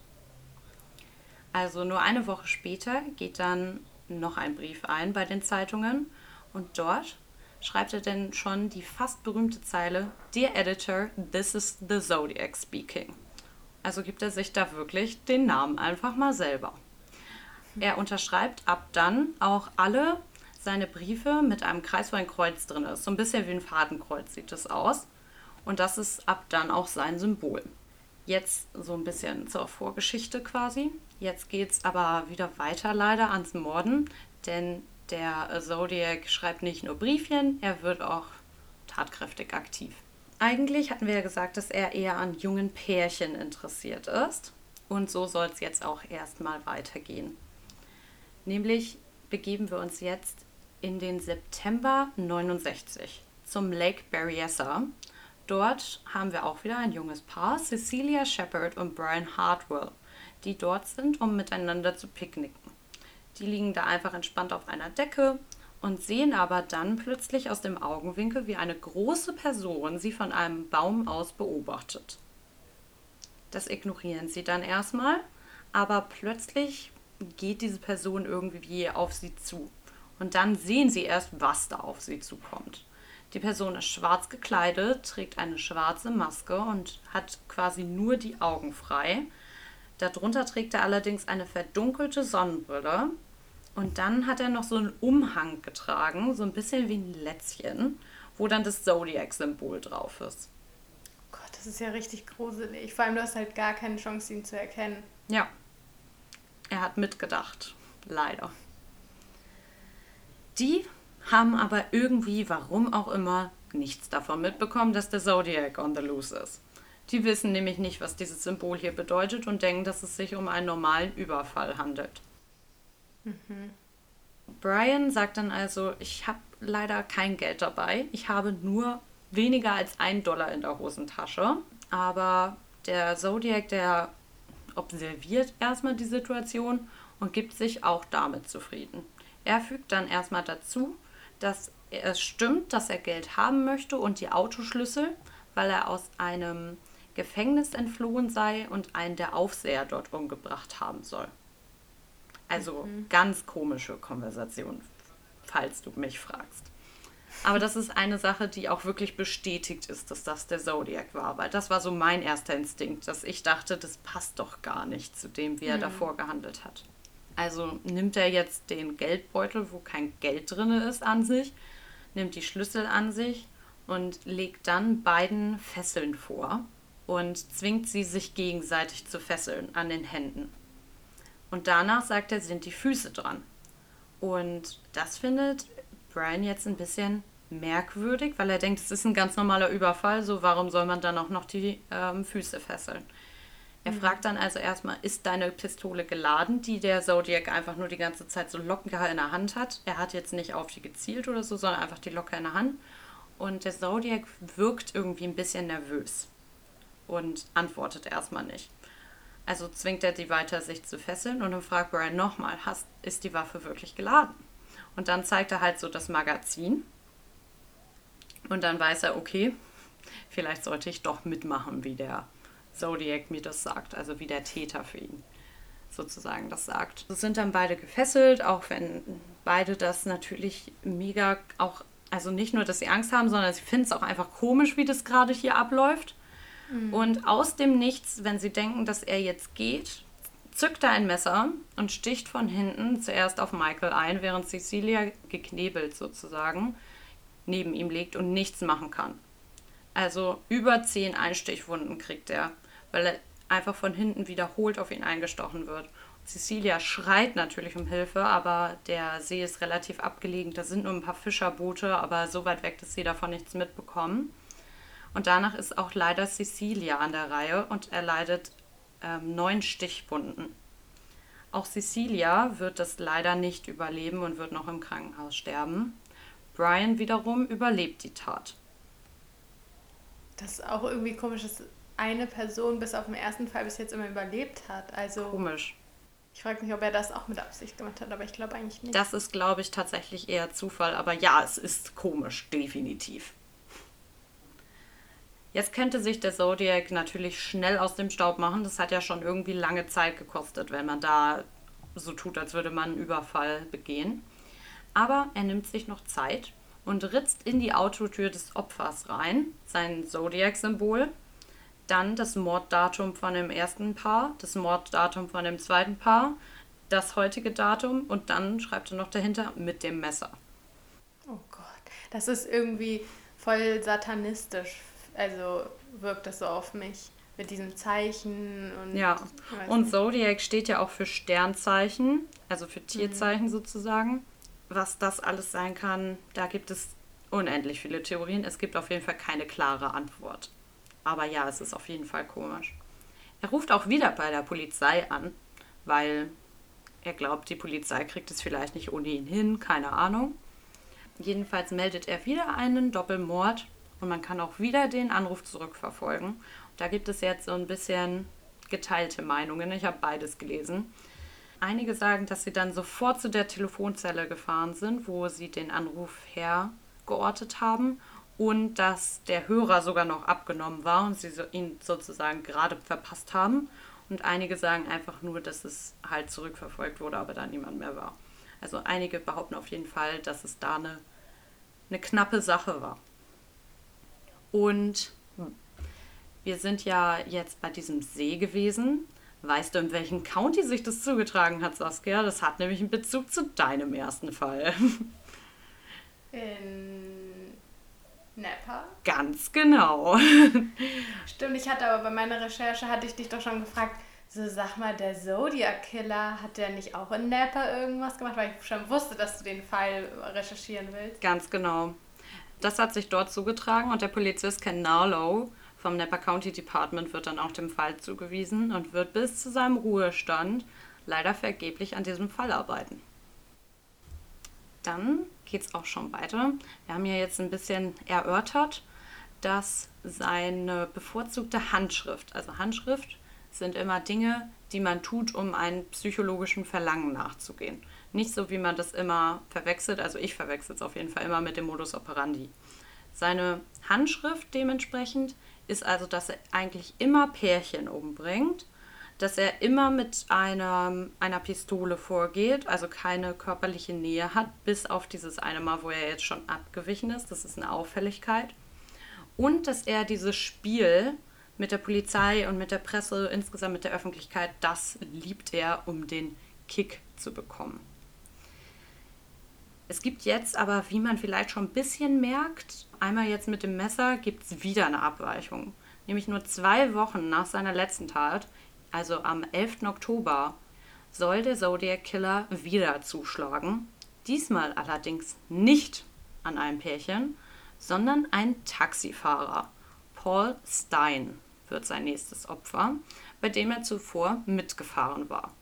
Also nur eine Woche später geht dann noch ein Brief ein bei den Zeitungen und dort schreibt er denn schon die fast berühmte Zeile Dear Editor, this is the Zodiac speaking. Also gibt er sich da wirklich den Namen einfach mal selber. Er unterschreibt ab dann auch alle seine Briefe mit einem Kreis, wo ein Kreuz drin ist. So ein bisschen wie ein Fadenkreuz sieht es aus. Und das ist ab dann auch sein Symbol. Jetzt so ein bisschen zur Vorgeschichte quasi. Jetzt geht es aber wieder weiter leider ans Morden, denn der Zodiac schreibt nicht nur Briefchen, er wird auch tatkräftig aktiv. Eigentlich hatten wir ja gesagt, dass er eher an jungen Pärchen interessiert ist. Und so soll es jetzt auch erstmal weitergehen. Nämlich begeben wir uns jetzt in den September 69 zum Lake Berryessa. Dort haben wir auch wieder ein junges Paar, Cecilia Shepard und Brian Hartwell, die dort sind, um miteinander zu picknicken. Die liegen da einfach entspannt auf einer Decke und sehen aber dann plötzlich aus dem Augenwinkel, wie eine große Person sie von einem Baum aus beobachtet. Das ignorieren sie dann erstmal, aber plötzlich geht diese Person irgendwie auf sie zu. Und dann sehen sie erst, was da auf sie zukommt. Die Person ist schwarz gekleidet, trägt eine schwarze Maske und hat quasi nur die Augen frei. Darunter trägt er allerdings eine verdunkelte Sonnenbrille und dann hat er noch so einen Umhang getragen, so ein bisschen wie ein Lätzchen, wo dann das Zodiac-Symbol drauf ist. Oh Gott, das ist ja richtig gruselig. Vor allem, du hast halt gar keine Chance, ihn zu erkennen. Ja. Er hat mitgedacht. Leider. Die haben aber irgendwie, warum auch immer, nichts davon mitbekommen, dass der Zodiac on the loose ist. Die wissen nämlich nicht, was dieses Symbol hier bedeutet und denken, dass es sich um einen normalen Überfall handelt. Mhm. Brian sagt dann also, ich habe leider kein Geld dabei. Ich habe nur weniger als einen Dollar in der Hosentasche. Aber der Zodiac, der observiert erstmal die Situation und gibt sich auch damit zufrieden. Er fügt dann erstmal dazu, dass es stimmt, dass er Geld haben möchte und die Autoschlüssel, weil er aus einem Gefängnis entflohen sei und einen der Aufseher dort umgebracht haben soll. Also mhm. ganz komische Konversation, falls du mich fragst. Aber das ist eine Sache, die auch wirklich bestätigt ist, dass das der Zodiac war. Weil das war so mein erster Instinkt, dass ich dachte, das passt doch gar nicht zu dem, wie er mhm. davor gehandelt hat. Also nimmt er jetzt den Geldbeutel, wo kein Geld drin ist, an sich, nimmt die Schlüssel an sich und legt dann beiden Fesseln vor und zwingt sie, sich gegenseitig zu fesseln an den Händen. Und danach sagt er, sind die Füße dran. Und das findet Brian jetzt ein bisschen merkwürdig, weil er denkt, es ist ein ganz normaler Überfall, so warum soll man dann auch noch die ähm, Füße fesseln? Er mhm. fragt dann also erstmal, ist deine Pistole geladen, die der Zodiac einfach nur die ganze Zeit so locker in der Hand hat? Er hat jetzt nicht auf die gezielt oder so, sondern einfach die locker in der Hand. Und der Zodiac wirkt irgendwie ein bisschen nervös und antwortet erstmal nicht. Also zwingt er die weiter, sich zu fesseln und dann fragt Brian nochmal, ist die Waffe wirklich geladen? Und dann zeigt er halt so das Magazin. Und dann weiß er, okay, vielleicht sollte ich doch mitmachen, wie der Zodiac mir das sagt, also wie der Täter für ihn sozusagen das sagt. So sind dann beide gefesselt, auch wenn beide das natürlich mega auch, also nicht nur, dass sie Angst haben, sondern sie finden es auch einfach komisch, wie das gerade hier abläuft. Mhm. Und aus dem Nichts, wenn sie denken, dass er jetzt geht, zückt er ein Messer und sticht von hinten zuerst auf Michael ein, während Cecilia geknebelt sozusagen neben ihm liegt und nichts machen kann. Also über zehn Einstichwunden kriegt er, weil er einfach von hinten wiederholt auf ihn eingestochen wird. Cecilia schreit natürlich um Hilfe, aber der See ist relativ abgelegen. Da sind nur ein paar Fischerboote, aber so weit weg, dass sie davon nichts mitbekommen. Und danach ist auch leider Cecilia an der Reihe und erleidet ähm, neun Stichwunden. Auch Cecilia wird das leider nicht überleben und wird noch im Krankenhaus sterben. Brian wiederum überlebt die Tat. Das ist auch irgendwie komisch, dass eine Person bis auf den ersten Fall bis jetzt immer überlebt hat. Also Komisch. Ich frage mich, ob er das auch mit Absicht gemacht hat, aber ich glaube eigentlich nicht. Das ist, glaube ich, tatsächlich eher Zufall, aber ja, es ist komisch, definitiv. Jetzt könnte sich der Zodiac natürlich schnell aus dem Staub machen. Das hat ja schon irgendwie lange Zeit gekostet, wenn man da so tut, als würde man einen Überfall begehen. Aber er nimmt sich noch Zeit und ritzt in die Autotür des Opfers rein, sein Zodiac-Symbol, dann das Morddatum von dem ersten Paar, das Morddatum von dem zweiten Paar, das heutige Datum und dann schreibt er noch dahinter mit dem Messer. Oh Gott, das ist irgendwie voll satanistisch. Also wirkt das so auf mich mit diesem Zeichen und ja und Zodiac steht ja auch für Sternzeichen, also für Tierzeichen mhm. sozusagen. Was das alles sein kann, da gibt es unendlich viele Theorien. Es gibt auf jeden Fall keine klare Antwort. Aber ja, es ist auf jeden Fall komisch. Er ruft auch wieder bei der Polizei an, weil er glaubt, die Polizei kriegt es vielleicht nicht ohne ihn hin, keine Ahnung. Jedenfalls meldet er wieder einen Doppelmord und man kann auch wieder den Anruf zurückverfolgen. Und da gibt es jetzt so ein bisschen geteilte Meinungen. Ich habe beides gelesen. Einige sagen, dass sie dann sofort zu der Telefonzelle gefahren sind, wo sie den Anruf hergeortet haben und dass der Hörer sogar noch abgenommen war und sie ihn sozusagen gerade verpasst haben. Und einige sagen einfach nur, dass es halt zurückverfolgt wurde, aber da niemand mehr war. Also einige behaupten auf jeden Fall, dass es da eine, eine knappe Sache war. Und wir sind ja jetzt bei diesem See gewesen. Weißt du, in welchem County sich das zugetragen hat, Saskia? Das hat nämlich einen Bezug zu deinem ersten Fall. In Napa? Ganz genau. Stimmt, ich hatte aber bei meiner Recherche, hatte ich dich doch schon gefragt, so sag mal, der Zodiac Killer, hat der nicht auch in Napa irgendwas gemacht? Weil ich schon wusste, dass du den Fall recherchieren willst. Ganz genau. Das hat sich dort zugetragen und der Polizist Ken Narlow vom Napa County Department wird dann auch dem Fall zugewiesen und wird bis zu seinem Ruhestand leider vergeblich an diesem Fall arbeiten. Dann geht es auch schon weiter. Wir haben ja jetzt ein bisschen erörtert, dass seine bevorzugte Handschrift, also Handschrift sind immer Dinge, die man tut, um einem psychologischen Verlangen nachzugehen. Nicht so, wie man das immer verwechselt, also ich verwechsel es auf jeden Fall immer mit dem Modus operandi. Seine Handschrift dementsprechend ist also, dass er eigentlich immer Pärchen umbringt dass er immer mit einer, einer Pistole vorgeht, also keine körperliche Nähe hat, bis auf dieses eine Mal, wo er jetzt schon abgewichen ist. Das ist eine Auffälligkeit. Und dass er dieses Spiel mit der Polizei und mit der Presse, insgesamt mit der Öffentlichkeit, das liebt er, um den Kick zu bekommen. Es gibt jetzt aber, wie man vielleicht schon ein bisschen merkt, einmal jetzt mit dem Messer gibt es wieder eine Abweichung. Nämlich nur zwei Wochen nach seiner letzten Tat also am 11. Oktober, soll der Zodiac Killer wieder zuschlagen. Diesmal allerdings nicht an einem Pärchen, sondern ein Taxifahrer. Paul Stein wird sein nächstes Opfer, bei dem er zuvor mitgefahren war.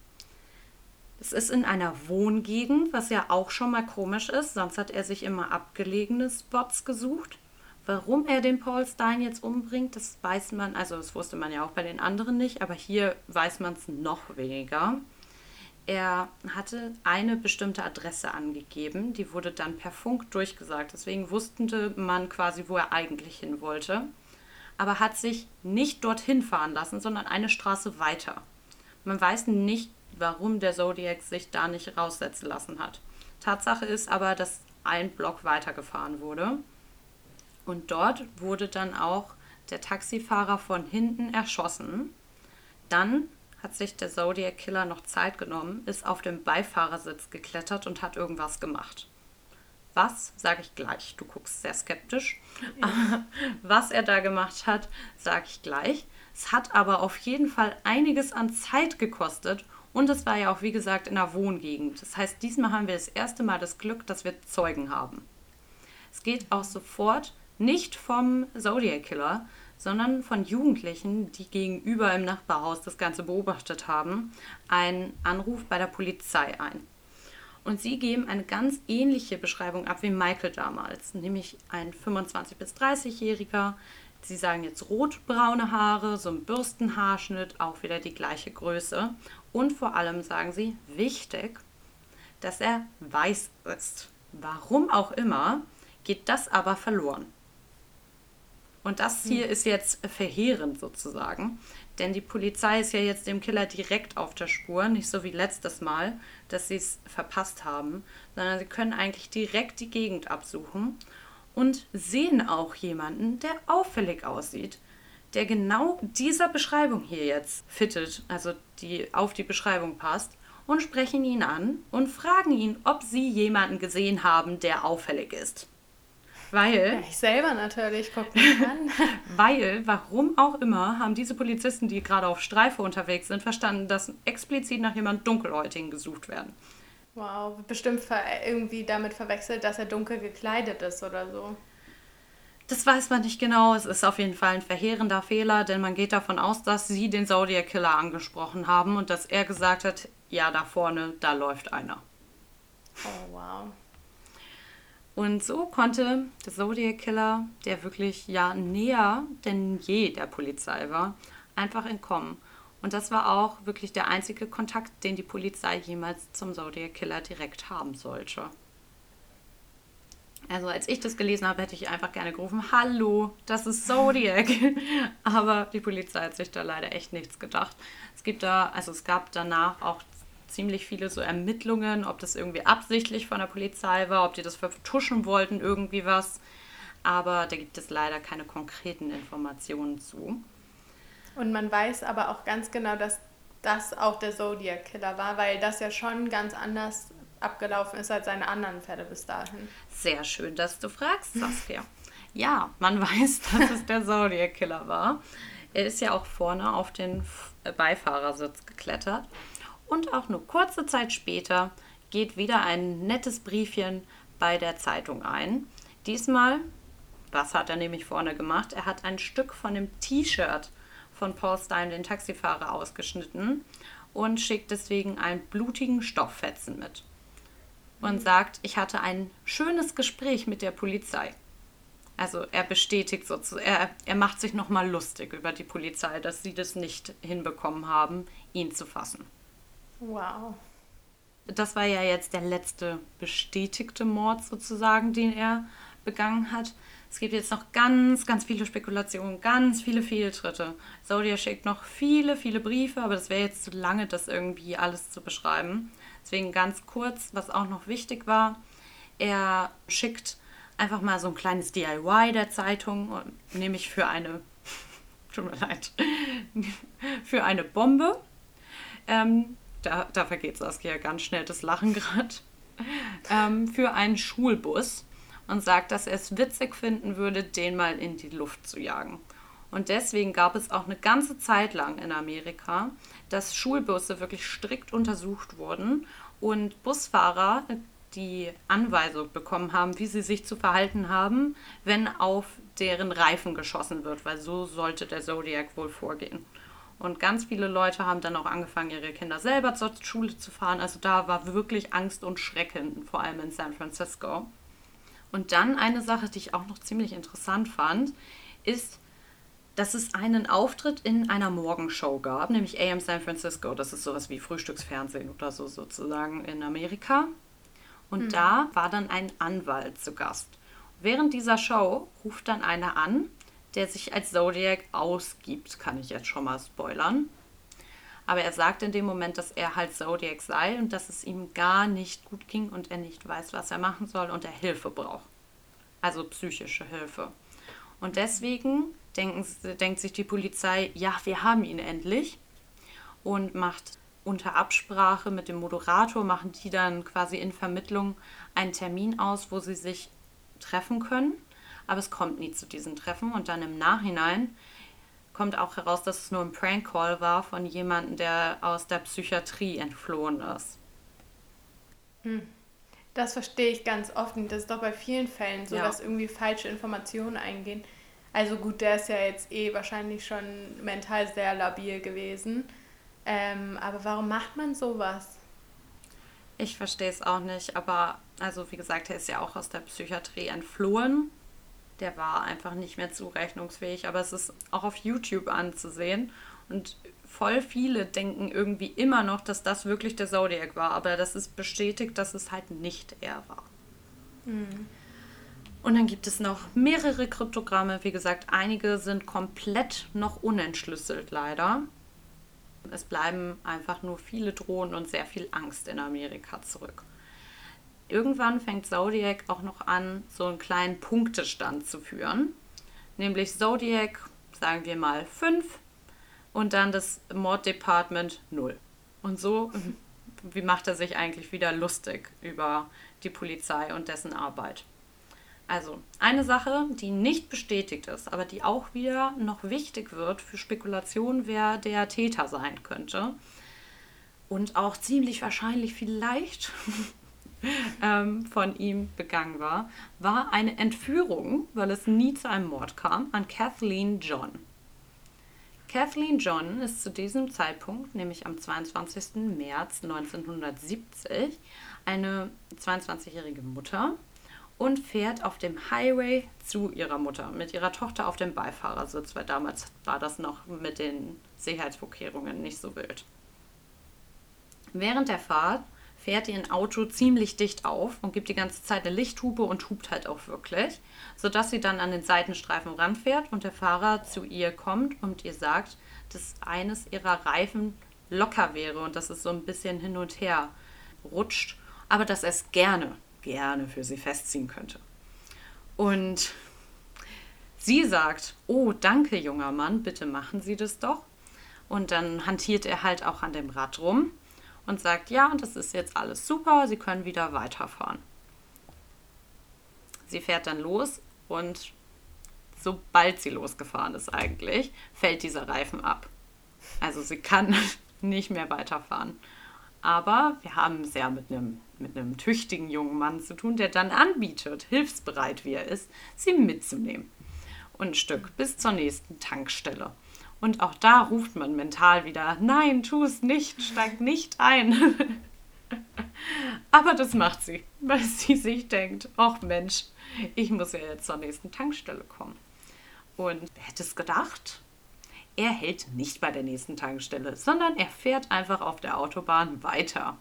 Es ist in einer Wohngegend, was ja auch schon mal komisch ist, sonst hat er sich immer abgelegene Spots gesucht. Warum er den Paul Stein jetzt umbringt, das weiß man, also das wusste man ja auch bei den anderen nicht, aber hier weiß man es noch weniger. Er hatte eine bestimmte Adresse angegeben, die wurde dann per Funk durchgesagt. Deswegen wusste man quasi, wo er eigentlich hin wollte, aber hat sich nicht dorthin fahren lassen, sondern eine Straße weiter. Man weiß nicht, warum der Zodiac sich da nicht raussetzen lassen hat. Tatsache ist aber, dass ein Block weitergefahren wurde. Und dort wurde dann auch der Taxifahrer von hinten erschossen. Dann hat sich der Zodiac Killer noch Zeit genommen, ist auf dem Beifahrersitz geklettert und hat irgendwas gemacht. Was, sage ich gleich. Du guckst sehr skeptisch. Ja. Was er da gemacht hat, sage ich gleich. Es hat aber auf jeden Fall einiges an Zeit gekostet, Und es war ja auch, wie gesagt, in einer Wohngegend. Das heißt, diesmal haben wir das erste Mal das Glück, dass wir Zeugen haben. Es geht auch sofort nicht vom Zodiac Killer, sondern von Jugendlichen, die gegenüber im Nachbarhaus das Ganze beobachtet haben, einen Anruf bei der Polizei ein. Und sie geben eine ganz ähnliche Beschreibung ab wie Michael damals, nämlich ein 25- bis 30-Jähriger. Sie sagen jetzt rotbraune Haare, so ein Bürstenhaarschnitt, auch wieder die gleiche Größe. Und vor allem sagen sie, wichtig, dass er weiß ist. Warum auch immer, geht das aber verloren. Und das hier hm. ist jetzt verheerend sozusagen, denn die Polizei ist ja jetzt dem Killer direkt auf der Spur, nicht so wie letztes Mal, dass sie es verpasst haben, sondern sie können eigentlich direkt die Gegend absuchen und sehen auch jemanden, der auffällig aussieht, der genau dieser Beschreibung hier jetzt fittet, also die auf die Beschreibung passt und sprechen ihn an und fragen ihn, ob sie jemanden gesehen haben, der auffällig ist. Weil. Ja, ich selber natürlich, guck mich an. weil, warum auch immer, haben diese Polizisten, die gerade auf Streife unterwegs sind, verstanden, dass explizit nach jemand Dunkelhäutigen gesucht werden. Wow, bestimmt irgendwie damit verwechselt, dass er dunkel gekleidet ist oder so. Das weiß man nicht genau. Es ist auf jeden Fall ein verheerender Fehler, denn man geht davon aus, dass sie den Zodiac Killer angesprochen haben und dass er gesagt hat, ja, da vorne, da läuft einer. Oh, wow. Und so konnte der Zodiac Killer, der wirklich ja näher denn je der Polizei war, einfach entkommen. Und das war auch wirklich der einzige Kontakt, den die Polizei jemals zum Zodiac Killer direkt haben sollte. Also als ich das gelesen habe, hätte ich einfach gerne gerufen, hallo, das ist Zodiac. Aber die Polizei hat sich da leider echt nichts gedacht. Es gibt da, also es gab danach auch ziemlich viele so Ermittlungen, ob das irgendwie absichtlich von der Polizei war, ob die das vertuschen wollten, irgendwie was. Aber da gibt es leider keine konkreten Informationen zu. Und man weiß aber auch ganz genau, dass das auch der Zodiac Killer war, weil das ja schon ganz anders abgelaufen ist als seine anderen Fälle bis dahin. Sehr schön, dass du fragst, Saskia. ja, man weiß, dass es der Zodiac Killer war. Er ist ja auch vorne auf den Beifahrersitz geklettert und auch nur kurze Zeit später geht wieder ein nettes Briefchen bei der Zeitung ein. Diesmal, was hat er nämlich vorne gemacht? Er hat ein Stück von dem T-Shirt von Paul Stein, den Taxifahrer, ausgeschnitten und schickt deswegen einen blutigen Stofffetzen mit. Und sagt, ich hatte ein schönes Gespräch mit der Polizei. Also er bestätigt sozusagen, er, er macht sich nochmal lustig über die Polizei, dass sie das nicht hinbekommen haben, ihn zu fassen. Wow. Das war ja jetzt der letzte bestätigte Mord sozusagen, den er begangen hat. Es gibt jetzt noch ganz, ganz viele Spekulationen, ganz viele Fehltritte. Zodiac schickt noch viele, viele Briefe, aber das wäre jetzt zu lange, das irgendwie alles zu beschreiben. Deswegen ganz kurz, was auch noch wichtig war. Er schickt einfach mal so ein kleines DIY der Zeitung, nämlich für eine, tut mir leid, für eine Bombe. Ähm, da, da vergeht Saskia ganz schnell das Lachen gerade, ähm, für einen Schulbus und sagt, dass er es witzig finden würde, den mal in die Luft zu jagen. Und deswegen gab es auch eine ganze Zeit lang in Amerika, dass Schulbusse wirklich strikt untersucht wurden und Busfahrer die Anweisung bekommen haben, wie sie sich zu verhalten haben, wenn auf deren Reifen geschossen wird, weil so sollte der Zodiac wohl vorgehen. Und ganz viele Leute haben dann auch angefangen, ihre Kinder selber zur Schule zu fahren. Also da war wirklich Angst und Schrecken, vor allem in San Francisco. Und dann eine Sache, die ich auch noch ziemlich interessant fand, ist, dass es einen Auftritt in einer Morgenshow gab, nämlich AM San Francisco. Das ist sowas wie Frühstücksfernsehen oder so sozusagen in Amerika. Und hm. da war dann ein Anwalt zu Gast. Während dieser Show ruft dann einer an der sich als Zodiac ausgibt, kann ich jetzt schon mal spoilern. Aber er sagt in dem Moment, dass er halt Zodiac sei und dass es ihm gar nicht gut ging und er nicht weiß, was er machen soll und er Hilfe braucht. Also psychische Hilfe. Und deswegen denken, denkt sich die Polizei, ja, wir haben ihn endlich. Und macht unter Absprache mit dem Moderator, machen die dann quasi in Vermittlung einen Termin aus, wo sie sich treffen können aber es kommt nie zu diesen Treffen und dann im Nachhinein kommt auch heraus, dass es nur ein Prank-Call war von jemandem, der aus der Psychiatrie entflohen ist. Hm. Das verstehe ich ganz oft und das ist doch bei vielen Fällen so, Ja. dass irgendwie falsche Informationen eingehen. Also gut, der ist ja jetzt eh wahrscheinlich schon mental sehr labil gewesen. Ähm, aber warum macht man sowas? Ich verstehe es auch nicht, aber also wie gesagt, er ist ja auch aus der Psychiatrie entflohen. Der war einfach nicht mehr zurechnungsfähig, aber es ist auch auf YouTube anzusehen und voll viele denken irgendwie immer noch, dass das wirklich der Zodiac war, aber das ist bestätigt, dass es halt nicht er war. Und dann gibt es noch mehrere Kryptogramme. Wie gesagt, einige sind komplett noch unentschlüsselt, leider. Es bleiben einfach nur viele Drohnen und sehr viel Angst in Amerika zurück. Irgendwann fängt Zodiac auch noch an, so einen kleinen Punktestand zu führen. Nämlich Zodiac, sagen wir mal 5 und dann das Morddepartment 0. Und so, wie macht er sich eigentlich wieder lustig über die Polizei und dessen Arbeit? Also, eine Sache, die nicht bestätigt ist, aber die auch wieder noch wichtig wird für Spekulationen, wer der Täter sein könnte. Und auch ziemlich wahrscheinlich vielleicht ähm, von ihm begangen war, war eine Entführung, weil es nie zu einem Mord kam, an Kathleen John. Kathleen John ist zu diesem Zeitpunkt, nämlich am 22. März 1970, eine 22-jährige Mutter und fährt auf dem Highway zu ihrer Mutter mit ihrer Tochter auf dem Beifahrersitz, weil damals war das noch mit den Sicherheitsvorkehrungen nicht so wild. Während der Fahrt fährt ihr Auto ziemlich dicht auf und gibt die ganze Zeit eine Lichthupe und hupt halt auch wirklich, sodass sie dann an den Seitenstreifen ranfährt und der Fahrer zu ihr kommt und ihr sagt, dass eines ihrer Reifen locker wäre und dass es so ein bisschen hin und her rutscht, aber dass er es gerne, gerne für sie festziehen könnte. Und sie sagt, oh, danke, junger Mann, bitte machen Sie das doch. Und dann hantiert er halt auch an dem Rad rum und sagt, ja, das ist jetzt alles super, Sie können wieder weiterfahren. Sie fährt dann los und sobald sie losgefahren ist eigentlich, fällt dieser Reifen ab. Also sie kann nicht mehr weiterfahren. Aber wir haben es ja mit einem, mit einem tüchtigen jungen Mann zu tun, der dann anbietet, hilfsbereit wie er ist, sie mitzunehmen. Und ein Stück bis zur nächsten Tankstelle. Und auch da ruft man mental wieder, nein, tu es nicht, steig nicht ein. Aber das macht sie, weil sie sich denkt, ach Mensch, ich muss ja jetzt zur nächsten Tankstelle kommen. Und wer hätte es gedacht? Er hält nicht bei der nächsten Tankstelle, sondern er fährt einfach auf der Autobahn weiter.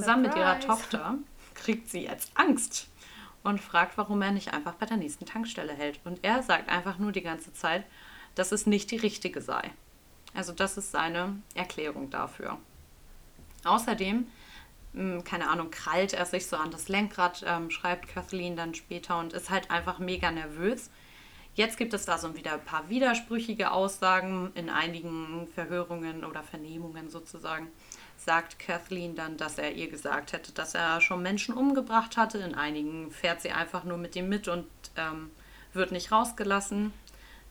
Zusammen mit ihrer Surprise. Tochter kriegt sie jetzt Angst und fragt, warum er nicht einfach bei der nächsten Tankstelle hält. Und er sagt einfach nur die ganze Zeit, dass es nicht die richtige sei. Also das ist seine Erklärung dafür. Außerdem, mh, keine Ahnung, krallt er sich so an das Lenkrad, ähm, schreibt Kathleen dann später und ist halt einfach mega nervös. Jetzt gibt es da so wieder ein paar widersprüchige Aussagen in einigen Verhörungen oder Vernehmungen sozusagen. Sagt Kathleen dann, dass er ihr gesagt hätte, dass er schon Menschen umgebracht hatte. In einigen fährt sie einfach nur mit ihm mit und ähm, wird nicht rausgelassen.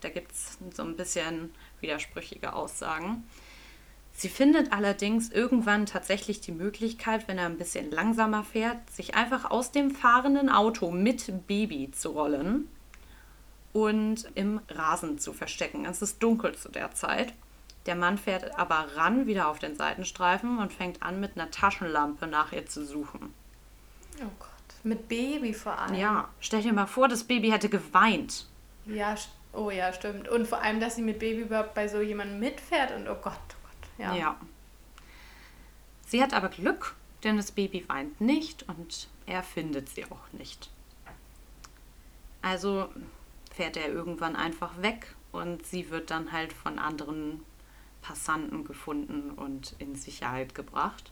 Da gibt es so ein bisschen widersprüchige Aussagen. Sie findet allerdings irgendwann tatsächlich die Möglichkeit, wenn er ein bisschen langsamer fährt, sich einfach aus dem fahrenden Auto mit Baby zu rollen und im Rasen zu verstecken. Es ist dunkel zu der Zeit. Der Mann fährt aber ran wieder auf den Seitenstreifen und fängt an, mit einer Taschenlampe nach ihr zu suchen. Oh Gott. Mit Baby vor allem. Ja, stell dir mal vor, das Baby hätte geweint. Ja, oh ja, stimmt. Und vor allem, dass sie mit Baby überhaupt bei so jemandem mitfährt und oh Gott, oh Gott. Ja. Ja. Sie hat aber Glück, denn das Baby weint nicht und er findet sie auch nicht. Also fährt er irgendwann einfach weg und sie wird dann halt von anderen Passanten gefunden und in Sicherheit gebracht.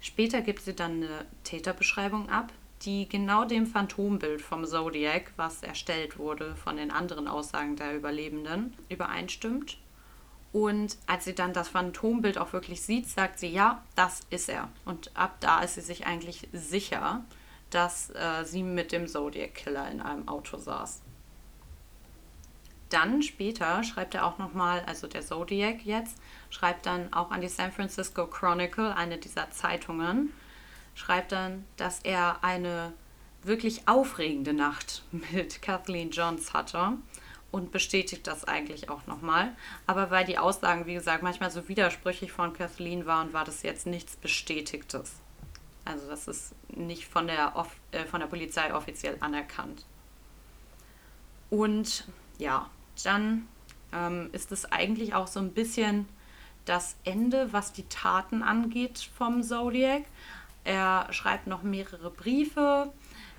Später gibt sie dann eine Täterbeschreibung ab, die genau dem Phantombild vom Zodiac, was erstellt wurde von den anderen Aussagen der Überlebenden, übereinstimmt. Und als sie dann das Phantombild auch wirklich sieht, sagt sie, ja, das ist er. Und ab da ist sie sich eigentlich sicher, dass äh, sie mit dem Zodiac Killer in einem Auto saß. Dann später schreibt er auch nochmal, also der Zodiac jetzt, schreibt dann auch an die San Francisco Chronicle, eine dieser Zeitungen, schreibt dann, dass er eine wirklich aufregende Nacht mit Kathleen Johns hatte und bestätigt das eigentlich auch nochmal. Aber weil die Aussagen, wie gesagt, manchmal so widersprüchlich von Kathleen waren, war das jetzt nichts Bestätigtes. Also das ist nicht von der, äh, von der Polizei offiziell anerkannt. Und ja, dann ähm, ist es eigentlich auch so ein bisschen das Ende, was die Taten angeht vom Zodiac. Er schreibt noch mehrere Briefe.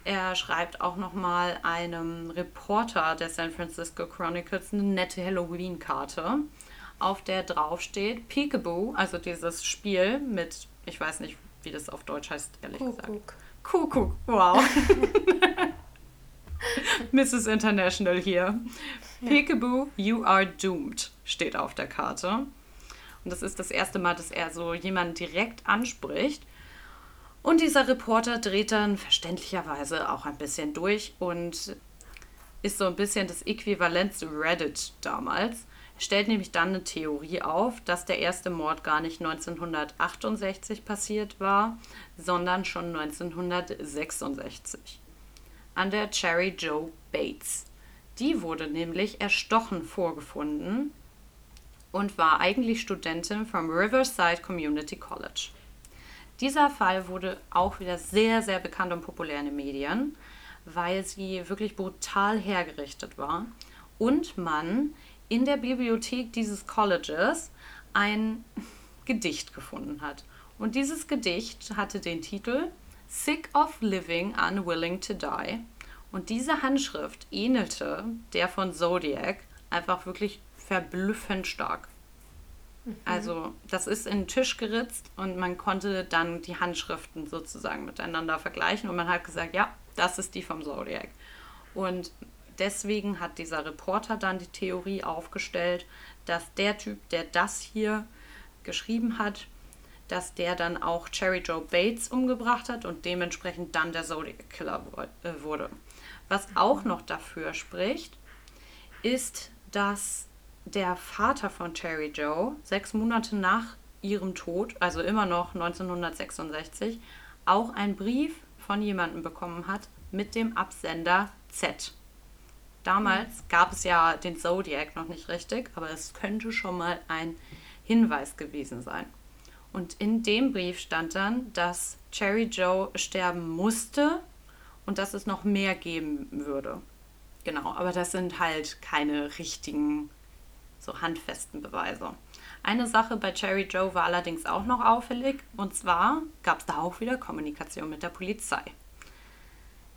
Er schreibt auch noch mal einem Reporter der San Francisco Chronicles eine nette Halloween-Karte, auf der drauf steht Peekaboo, also dieses Spiel mit, ich weiß nicht, wie das auf Deutsch heißt, ehrlich Kuckuck. gesagt. Kuckuck, wow. Mrs. International hier. Ja. Peekaboo, you are doomed, steht auf der Karte. Und das ist das erste Mal, dass er so jemanden direkt anspricht. Und dieser Reporter dreht dann verständlicherweise auch ein bisschen durch und ist so ein bisschen das Äquivalent zu Reddit damals. Er stellt nämlich dann eine Theorie auf, dass der erste Mord gar nicht 1968 passiert war, sondern schon 1966 an der Cherry Joe Bates. Die wurde nämlich erstochen vorgefunden und war eigentlich Studentin vom Riverside Community College. Dieser Fall wurde auch wieder sehr, sehr bekannt und populär in den Medien, weil sie wirklich brutal hergerichtet war und man in der Bibliothek dieses Colleges ein Gedicht gefunden hat. Und dieses Gedicht hatte den Titel Sick of Living Unwilling to Die. Und diese Handschrift ähnelte der von Zodiac einfach wirklich verblüffend stark. Mhm. Also das ist in den Tisch geritzt und man konnte dann die Handschriften sozusagen miteinander vergleichen und man hat gesagt, ja, das ist die vom Zodiac. Und deswegen hat dieser Reporter dann die Theorie aufgestellt, dass der Typ, der das hier geschrieben hat, dass der dann auch Cherry Joe Bates umgebracht hat und dementsprechend dann der Zodiac Killer äh, wurde. Was auch noch dafür spricht, ist, dass der Vater von Cherry Joe sechs Monate nach ihrem Tod, also immer noch 1966, auch einen Brief von jemandem bekommen hat mit dem Absender Z. Damals mhm. gab es ja den Zodiac noch nicht richtig, aber es könnte schon mal ein Hinweis gewesen sein. Und in dem Brief stand dann, dass Cherry Joe sterben musste und dass es noch mehr geben würde. Genau, aber das sind halt keine richtigen, so handfesten Beweise. Eine Sache bei Cherry Joe war allerdings auch noch auffällig und zwar gab es da auch wieder Kommunikation mit der Polizei.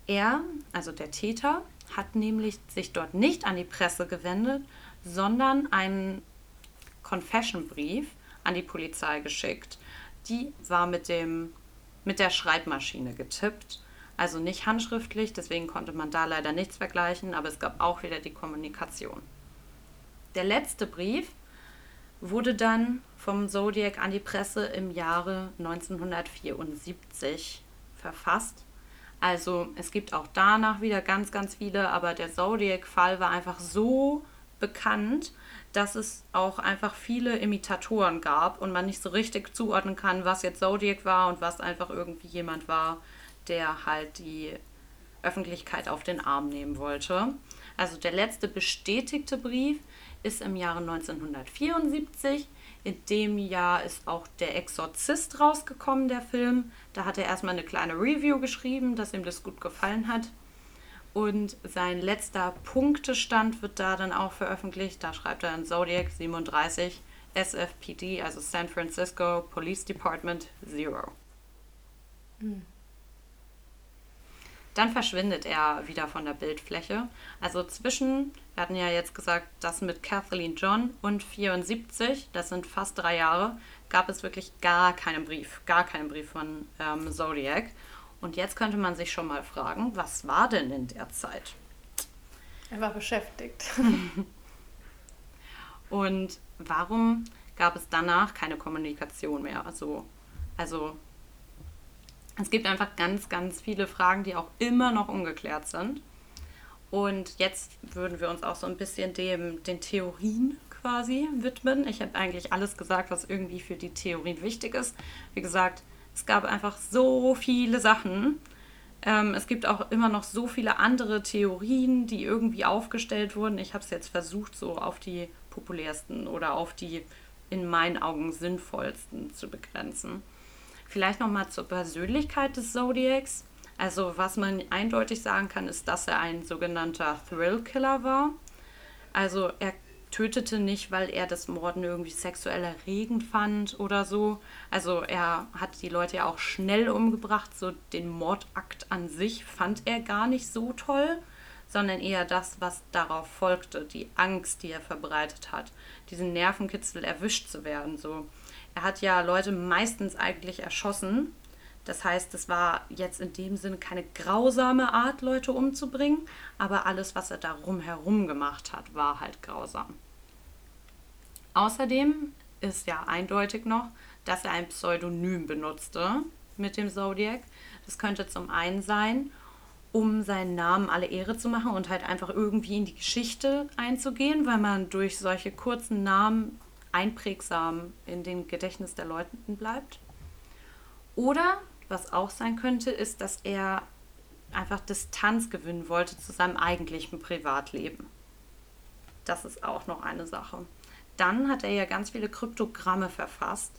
Er, also der Täter, hat nämlich sich dort nicht an die Presse gewendet, sondern einen Confession-Brief an die Polizei geschickt. Die war mit, dem, mit der Schreibmaschine getippt, also nicht handschriftlich, deswegen konnte man da leider nichts vergleichen, aber es gab auch wieder die Kommunikation. Der letzte Brief wurde dann vom Zodiac an die Presse im Jahre 1974 verfasst also es gibt auch danach wieder ganz, ganz viele, aber der Zodiac-Fall war einfach so bekannt, dass es auch einfach viele Imitatoren gab und man nicht so richtig zuordnen kann, was jetzt Zodiac war und was einfach irgendwie jemand war, der halt die Öffentlichkeit auf den Arm nehmen wollte. Also der letzte bestätigte Brief ist im Jahre 1974 in dem Jahr ist auch Der Exorzist rausgekommen, der Film. Da hat er erstmal eine kleine Review geschrieben, dass ihm das gut gefallen hat. Und sein letzter Punktestand wird da dann auch veröffentlicht. Da schreibt er in Zodiac 37 SFPD, also San Francisco Police Department Zero. Mhm. Dann verschwindet er wieder von der Bildfläche. Also zwischen, wir hatten ja jetzt gesagt, das mit Kathleen John und 74, das sind fast drei Jahre, gab es wirklich gar keinen Brief, gar keinen Brief von ähm, Zodiac. Und jetzt könnte man sich schon mal fragen, was war denn in der Zeit? Er war beschäftigt. und warum gab es danach keine Kommunikation mehr? Also, also es gibt einfach ganz, ganz viele Fragen, die auch immer noch ungeklärt sind. Und jetzt würden wir uns auch so ein bisschen dem, den Theorien quasi widmen. Ich habe eigentlich alles gesagt, was irgendwie für die Theorien wichtig ist. Wie gesagt, es gab einfach so viele Sachen. Ähm, es gibt auch immer noch so viele andere Theorien, die irgendwie aufgestellt wurden. Ich habe es jetzt versucht, so auf die populärsten oder auf die in meinen Augen sinnvollsten zu begrenzen. Vielleicht nochmal zur Persönlichkeit des Zodiacs. Also was man eindeutig sagen kann, ist, dass er ein sogenannter Thrill-Killer war. Also er tötete nicht, weil er das Morden irgendwie sexuell erregend fand oder so. Also er hat die Leute ja auch schnell umgebracht. So den Mordakt an sich fand er gar nicht so toll, sondern eher das, was darauf folgte, die Angst, die er verbreitet hat, diesen Nervenkitzel erwischt zu werden. So er hat ja Leute meistens eigentlich erschossen. Das heißt, es war jetzt in dem Sinne keine grausame Art, Leute umzubringen, aber alles, was er darum herum gemacht hat, war halt grausam. Außerdem ist ja eindeutig noch, dass er ein Pseudonym benutzte mit dem Zodiac. Das könnte zum einen sein, um seinen Namen alle Ehre zu machen und halt einfach irgendwie in die Geschichte einzugehen, weil man durch solche kurzen Namen einprägsam in dem Gedächtnis der Leute bleibt. Oder, was auch sein könnte, ist, dass er einfach Distanz gewinnen wollte zu seinem eigentlichen Privatleben. Das ist auch noch eine Sache. Dann hat er ja ganz viele Kryptogramme verfasst.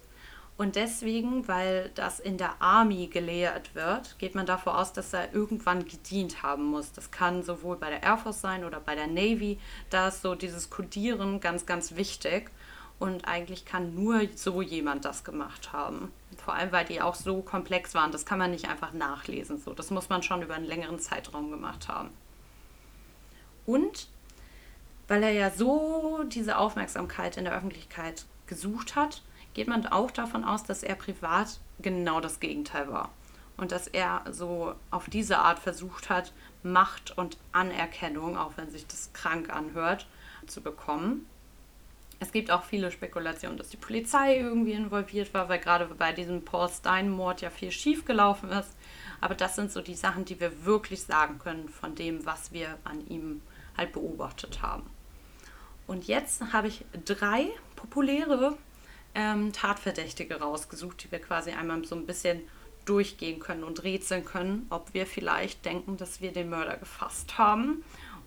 Und deswegen, weil das in der Army gelehrt wird, geht man davon aus, dass er irgendwann gedient haben muss. Das kann sowohl bei der Air Force sein oder bei der Navy. Da ist so dieses Codieren ganz, ganz wichtig. Und eigentlich kann nur so jemand das gemacht haben. Vor allem, weil die auch so komplex waren. Das kann man nicht einfach nachlesen. So, das muss man schon über einen längeren Zeitraum gemacht haben. Und weil er ja so diese Aufmerksamkeit in der Öffentlichkeit gesucht hat, geht man auch davon aus, dass er privat genau das Gegenteil war. Und dass er so auf diese Art versucht hat, Macht und Anerkennung, auch wenn sich das krank anhört, zu bekommen. Es gibt auch viele Spekulationen, dass die Polizei irgendwie involviert war, weil gerade bei diesem Paul Stein-Mord ja viel schiefgelaufen ist. Aber das sind so die Sachen, die wir wirklich sagen können von dem, was wir an ihm halt beobachtet haben. Und jetzt habe ich drei populäre ähm, Tatverdächtige rausgesucht, die wir quasi einmal so ein bisschen durchgehen können und rätseln können, ob wir vielleicht denken, dass wir den Mörder gefasst haben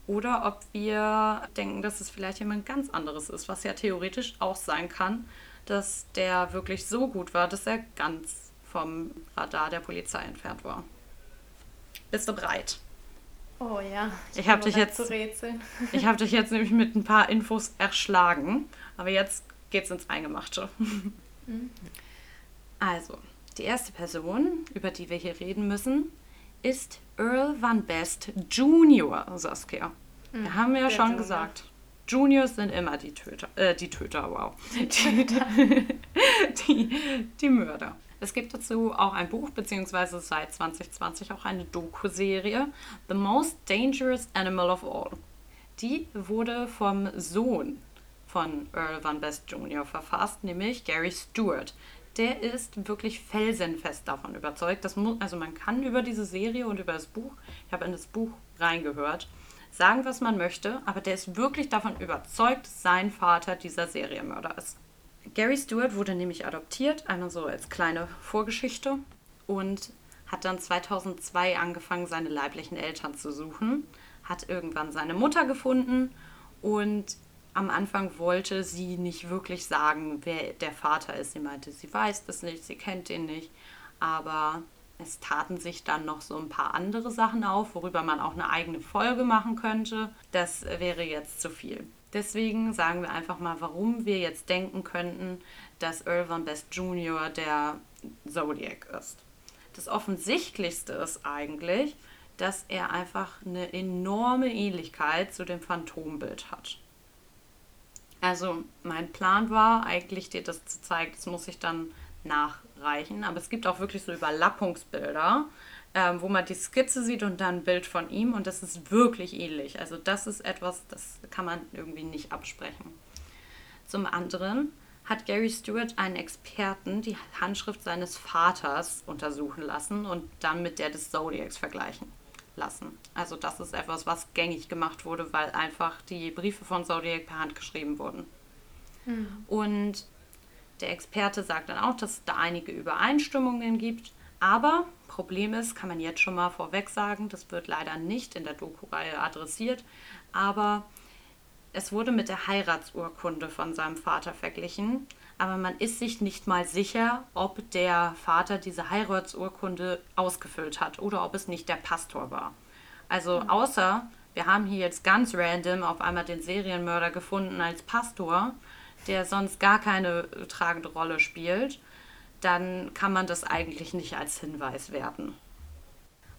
oder ob wir denken, dass es vielleicht jemand ganz anderes ist, was ja theoretisch auch sein kann, dass der wirklich so gut war, dass er ganz vom Radar der Polizei entfernt war. Bist du bereit? Oh ja. Ich, ich habe dich jetzt Ich habe dich jetzt nämlich mit ein paar Infos erschlagen, aber jetzt geht's ins Eingemachte. Mhm. Also, die erste Person, über die wir hier reden müssen, ist Earl Van Best Junior, Saskia. Mhm, wir haben ja schon Junior. gesagt, Juniors sind immer die Töter, äh, die Töter, wow. Die, die, die Mörder. Es gibt dazu auch ein Buch, beziehungsweise seit 2020 auch eine Doku-Serie, The Most Dangerous Animal of All. Die wurde vom Sohn von Earl Van Best Jr. verfasst, nämlich Gary Stewart der ist wirklich felsenfest davon überzeugt. Das muss, also man kann über diese Serie und über das Buch, ich habe in das Buch reingehört, sagen, was man möchte, aber der ist wirklich davon überzeugt, sein Vater dieser Serienmörder ist. Gary Stewart wurde nämlich adoptiert, einmal so als kleine Vorgeschichte und hat dann 2002 angefangen, seine leiblichen Eltern zu suchen, hat irgendwann seine Mutter gefunden und am Anfang wollte sie nicht wirklich sagen, wer der Vater ist. Sie meinte, sie weiß das nicht, sie kennt ihn nicht. Aber es taten sich dann noch so ein paar andere Sachen auf, worüber man auch eine eigene Folge machen könnte. Das wäre jetzt zu viel. Deswegen sagen wir einfach mal, warum wir jetzt denken könnten, dass Van Best Jr. der Zodiac ist. Das Offensichtlichste ist eigentlich, dass er einfach eine enorme Ähnlichkeit zu dem Phantombild hat. Also mein Plan war eigentlich, dir das zu zeigen. Das muss ich dann nachreichen. Aber es gibt auch wirklich so Überlappungsbilder, ähm, wo man die Skizze sieht und dann ein Bild von ihm. Und das ist wirklich ähnlich. Also das ist etwas, das kann man irgendwie nicht absprechen. Zum anderen hat Gary Stewart einen Experten die Handschrift seines Vaters untersuchen lassen und dann mit der des Zodiacs vergleichen. Lassen. Also das ist etwas, was gängig gemacht wurde, weil einfach die Briefe von Zodiac per Hand geschrieben wurden. Mhm. Und der Experte sagt dann auch, dass es da einige Übereinstimmungen gibt. Aber Problem ist, kann man jetzt schon mal vorweg sagen, das wird leider nicht in der Doku-Reihe adressiert, aber es wurde mit der Heiratsurkunde von seinem Vater verglichen, aber man ist sich nicht mal sicher, ob der Vater diese Heiratsurkunde ausgefüllt hat oder ob es nicht der Pastor war. Also mhm. außer wir haben hier jetzt ganz random auf einmal den Serienmörder gefunden als Pastor, der sonst gar keine tragende Rolle spielt, dann kann man das eigentlich nicht als Hinweis werten.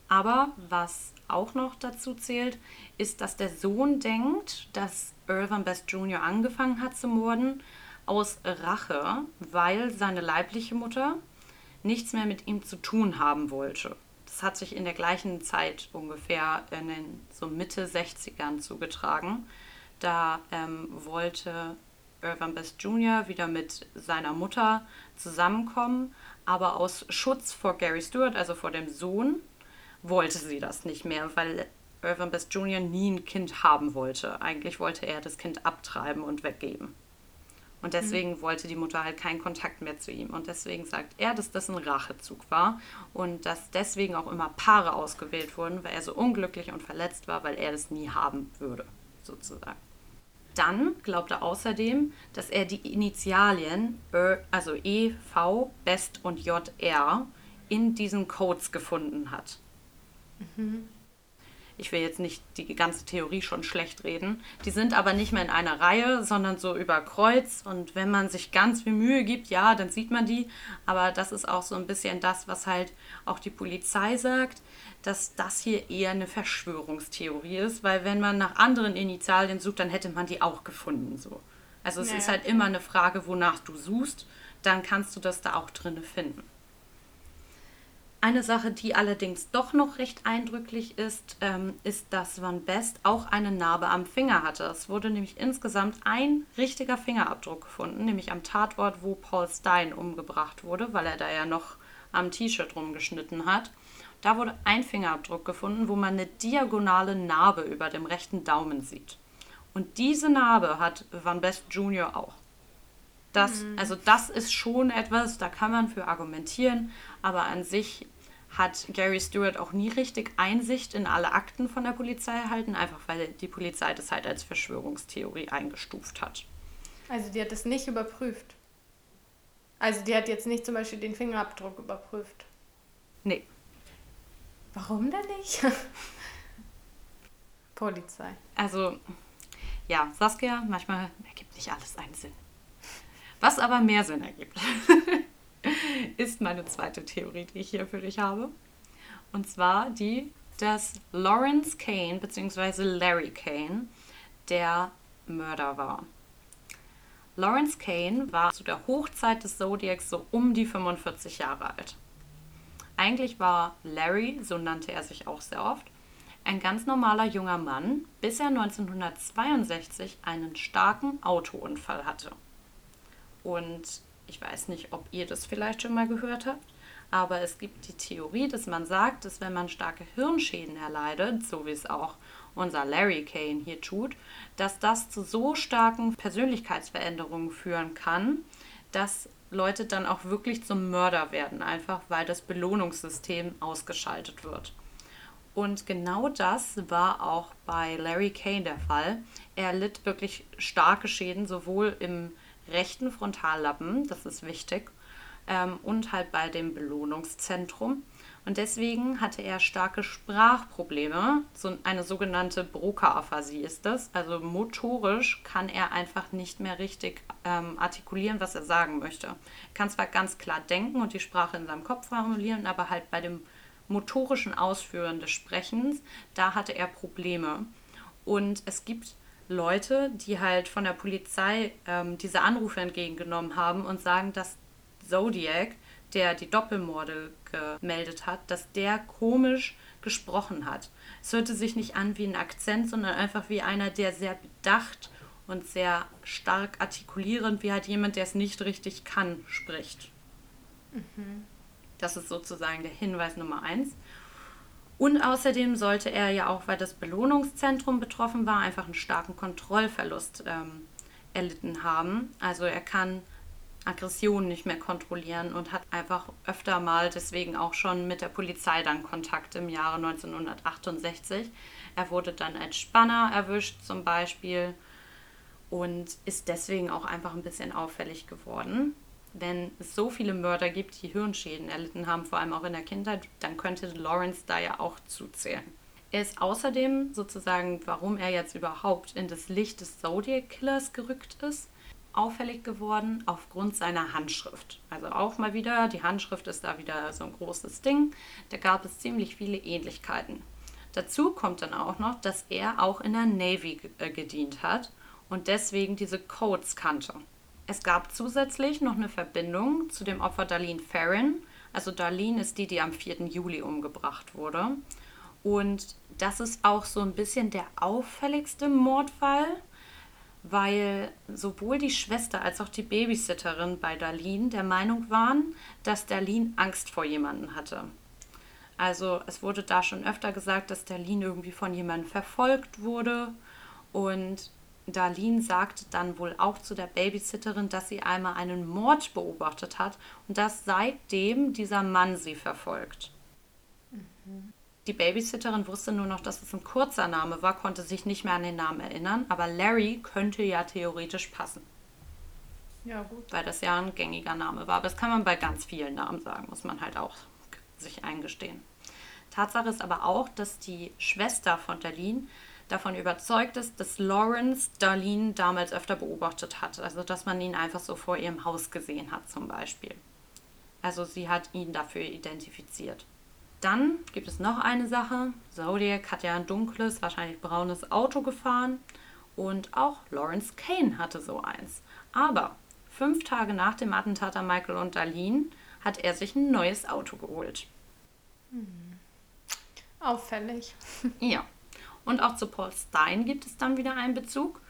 Aber was auch noch dazu zählt, ist, dass der Sohn denkt, dass Irvin Best Jr. angefangen hat zu morden aus Rache, weil seine leibliche Mutter nichts mehr mit ihm zu tun haben wollte. Das hat sich in der gleichen Zeit ungefähr in den so Mitte 60ern zugetragen. Da ähm, wollte Irvin Best Jr. wieder mit seiner Mutter zusammenkommen, aber aus Schutz vor Gary Stewart, also vor dem Sohn, wollte sie das nicht mehr, weil Irvin Best Jr. nie ein Kind haben wollte. Eigentlich wollte er das Kind abtreiben und weggeben. Und deswegen mhm. wollte die Mutter halt keinen Kontakt mehr zu ihm. Und deswegen sagt er, dass das ein Rachezug war und dass deswegen auch immer Paare ausgewählt wurden, weil er so unglücklich und verletzt war, weil er das nie haben würde, sozusagen. Dann glaubt er außerdem, dass er die Initialien, also E, V, Best und J, R, in diesen Codes gefunden hat. Mhm. Ich will jetzt nicht die ganze Theorie schon schlecht reden. Die sind aber nicht mehr in einer Reihe, sondern so über Kreuz. Und wenn man sich ganz viel Mühe gibt, ja, dann sieht man die. Aber das ist auch so ein bisschen das, was halt auch die Polizei sagt, dass das hier eher eine Verschwörungstheorie ist. Weil wenn man nach anderen Initialien sucht, dann hätte man die auch gefunden. So. Also es naja. ist halt immer eine Frage, wonach du suchst. Dann kannst du das da auch drin finden. Eine Sache, die allerdings doch noch recht eindrücklich ist, ähm, ist, dass Van Best auch eine Narbe am Finger hatte. Es wurde nämlich insgesamt ein richtiger Fingerabdruck gefunden, nämlich am Tatort, wo Paul Stein umgebracht wurde, weil er da ja noch am T-Shirt rumgeschnitten hat. Da wurde ein Fingerabdruck gefunden, wo man eine diagonale Narbe über dem rechten Daumen sieht. Und diese Narbe hat Van Best Jr. auch. Das, mhm. Also das ist schon etwas, da kann man für argumentieren, aber an sich hat Gary Stewart auch nie richtig Einsicht in alle Akten von der Polizei erhalten, einfach weil die Polizei das halt als Verschwörungstheorie eingestuft hat. Also die hat das nicht überprüft. Also die hat jetzt nicht zum Beispiel den Fingerabdruck überprüft. Nee. Warum denn nicht? Polizei. Also, ja, Saskia, manchmal ergibt nicht alles einen Sinn. Was aber mehr Sinn ergibt. ist meine zweite Theorie, die ich hier für dich habe. Und zwar die, dass Lawrence Kane bzw. Larry Kane der Mörder war. Lawrence Kane war zu der Hochzeit des Zodiacs so um die 45 Jahre alt. Eigentlich war Larry, so nannte er sich auch sehr oft, ein ganz normaler junger Mann, bis er 1962 einen starken Autounfall hatte. Und ich weiß nicht, ob ihr das vielleicht schon mal gehört habt, aber es gibt die Theorie, dass man sagt, dass wenn man starke Hirnschäden erleidet, so wie es auch unser Larry Kane hier tut, dass das zu so starken Persönlichkeitsveränderungen führen kann, dass Leute dann auch wirklich zum Mörder werden, einfach weil das Belohnungssystem ausgeschaltet wird. Und genau das war auch bei Larry Kane der Fall. Er litt wirklich starke Schäden, sowohl im rechten Frontallappen, das ist wichtig, ähm, und halt bei dem Belohnungszentrum. Und deswegen hatte er starke Sprachprobleme, so eine sogenannte Broca-Aphasie ist das. Also motorisch kann er einfach nicht mehr richtig ähm, artikulieren, was er sagen möchte. Er kann zwar ganz klar denken und die Sprache in seinem Kopf formulieren, aber halt bei dem motorischen Ausführen des Sprechens, da hatte er Probleme. Und es gibt Leute, die halt von der Polizei ähm, diese Anrufe entgegengenommen haben und sagen, dass Zodiac, der die Doppelmorde gemeldet hat, dass der komisch gesprochen hat. Es hörte sich nicht an wie ein Akzent, sondern einfach wie einer, der sehr bedacht und sehr stark artikulierend, wie halt jemand, der es nicht richtig kann, spricht. Mhm. Das ist sozusagen der Hinweis Nummer eins. Und außerdem sollte er ja auch, weil das Belohnungszentrum betroffen war, einfach einen starken Kontrollverlust ähm, erlitten haben. Also er kann Aggressionen nicht mehr kontrollieren und hat einfach öfter mal deswegen auch schon mit der Polizei dann Kontakt im Jahre 1968. Er wurde dann als Spanner erwischt zum Beispiel und ist deswegen auch einfach ein bisschen auffällig geworden. Wenn es so viele Mörder gibt, die Hirnschäden erlitten haben, vor allem auch in der Kindheit, dann könnte Lawrence da ja auch zuzählen. Er ist außerdem sozusagen, warum er jetzt überhaupt in das Licht des Zodiac Killers gerückt ist, auffällig geworden aufgrund seiner Handschrift. Also auch mal wieder, die Handschrift ist da wieder so ein großes Ding. Da gab es ziemlich viele Ähnlichkeiten. Dazu kommt dann auch noch, dass er auch in der Navy äh, gedient hat und deswegen diese Codes kannte. Es gab zusätzlich noch eine Verbindung zu dem Opfer Darlene Farron. Also Darlene ist die, die am 4. Juli umgebracht wurde. Und das ist auch so ein bisschen der auffälligste Mordfall, weil sowohl die Schwester als auch die Babysitterin bei Darlene der Meinung waren, dass Darlene Angst vor jemandem hatte. Also es wurde da schon öfter gesagt, dass Darlene irgendwie von jemandem verfolgt wurde und Darlene sagte dann wohl auch zu der Babysitterin, dass sie einmal einen Mord beobachtet hat und dass seitdem dieser Mann sie verfolgt. Mhm. Die Babysitterin wusste nur noch, dass es ein kurzer Name war, konnte sich nicht mehr an den Namen erinnern, aber Larry könnte ja theoretisch passen. Ja, gut. Weil das ja ein gängiger Name war. Aber das kann man bei ganz vielen Namen sagen, muss man halt auch sich eingestehen. Tatsache ist aber auch, dass die Schwester von Darlene davon überzeugt ist, dass Lawrence Darlene damals öfter beobachtet hat. Also, dass man ihn einfach so vor ihrem Haus gesehen hat, zum Beispiel. Also, sie hat ihn dafür identifiziert. Dann gibt es noch eine Sache. Zodiac hat ja ein dunkles, wahrscheinlich braunes Auto gefahren. Und auch Lawrence Kane hatte so eins. Aber fünf Tage nach dem Attentat an Michael und Darlene hat er sich ein neues Auto geholt. Hm. Auffällig. Ja. Und auch zu Paul Stein gibt es dann wieder einen Bezug,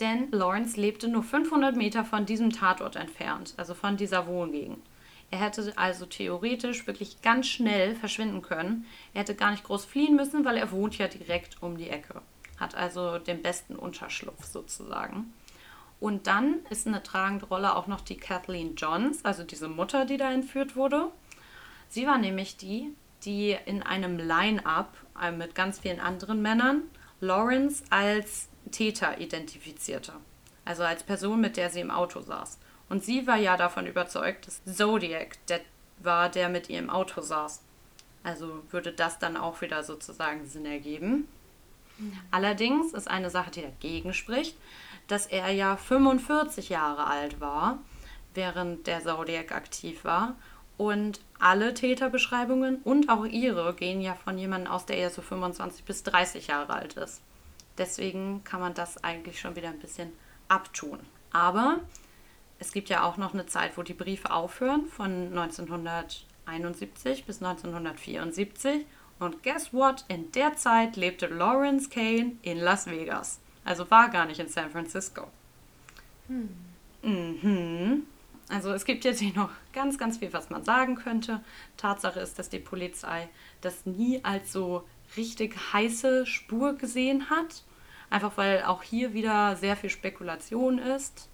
denn Lawrence lebte nur 500 Meter von diesem Tatort entfernt, also von dieser Wohngegend. Er hätte also theoretisch wirklich ganz schnell verschwinden können. Er hätte gar nicht groß fliehen müssen, weil er wohnt ja direkt um die Ecke. Hat also den besten Unterschlupf sozusagen. Und dann ist eine tragende Rolle auch noch die Kathleen Johns, also diese Mutter, die da entführt wurde. Sie war nämlich die, die in einem Line-up äh, mit ganz vielen anderen Männern Lawrence als Täter identifizierte. Also als Person, mit der sie im Auto saß. Und sie war ja davon überzeugt, dass Zodiac der war, der mit ihr im Auto saß. Also würde das dann auch wieder sozusagen Sinn ergeben. Allerdings ist eine Sache, die dagegen spricht, dass er ja 45 Jahre alt war, während der Zodiac aktiv war und alle Täterbeschreibungen und auch ihre gehen ja von jemandem aus, der eher so 25 bis 30 Jahre alt ist. Deswegen kann man das eigentlich schon wieder ein bisschen abtun. Aber es gibt ja auch noch eine Zeit, wo die Briefe aufhören, von 1971 bis 1974. Und guess what? In der Zeit lebte Lawrence Kane in Las Vegas. Also war gar nicht in San Francisco. Hm. Mhm. Also es gibt jetzt hier noch ganz, ganz viel, was man sagen könnte. Tatsache ist, dass die Polizei das nie als so richtig heiße Spur gesehen hat. Einfach weil auch hier wieder sehr viel Spekulation ist.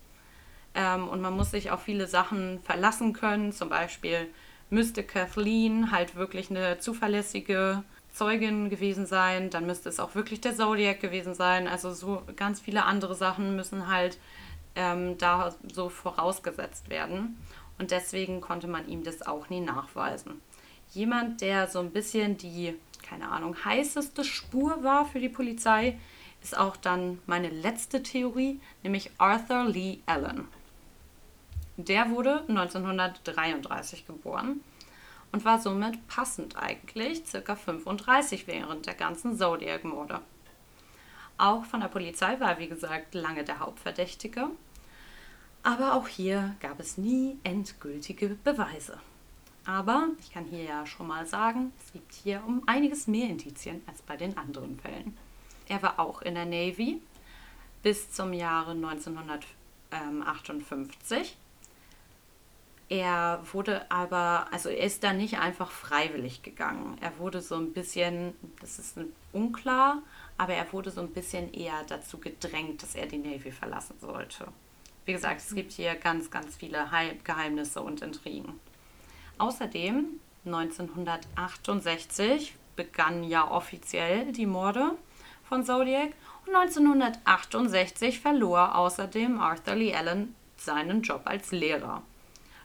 Ähm, und man muss sich auf viele Sachen verlassen können. Zum Beispiel müsste Kathleen halt wirklich eine zuverlässige Zeugin gewesen sein. Dann müsste es auch wirklich der Zodiac gewesen sein. Also so ganz viele andere Sachen müssen halt ähm, da so vorausgesetzt werden. Und deswegen konnte man ihm das auch nie nachweisen. Jemand, der so ein bisschen die, keine Ahnung, heißeste Spur war für die Polizei, ist auch dann meine letzte Theorie, nämlich Arthur Lee Allen. Der wurde 1933 geboren und war somit passend eigentlich circa 35 während der ganzen Zodiac-Morde. Auch von der Polizei war, wie gesagt, lange der Hauptverdächtige aber auch hier gab es nie endgültige Beweise. Aber ich kann hier ja schon mal sagen, es gibt hier um einiges mehr Indizien als bei den anderen Fällen. Er war auch in der Navy bis zum Jahre 1958. Er wurde aber, also er ist da nicht einfach freiwillig gegangen. Er wurde so ein bisschen, das ist unklar, aber er wurde so ein bisschen eher dazu gedrängt, dass er die Navy verlassen sollte. Wie gesagt, es gibt hier ganz, ganz viele Geheimnisse und Intrigen. Außerdem 1968 begannen ja offiziell die Morde von Zodiac und 1968 verlor außerdem Arthur Lee Allen seinen Job als Lehrer.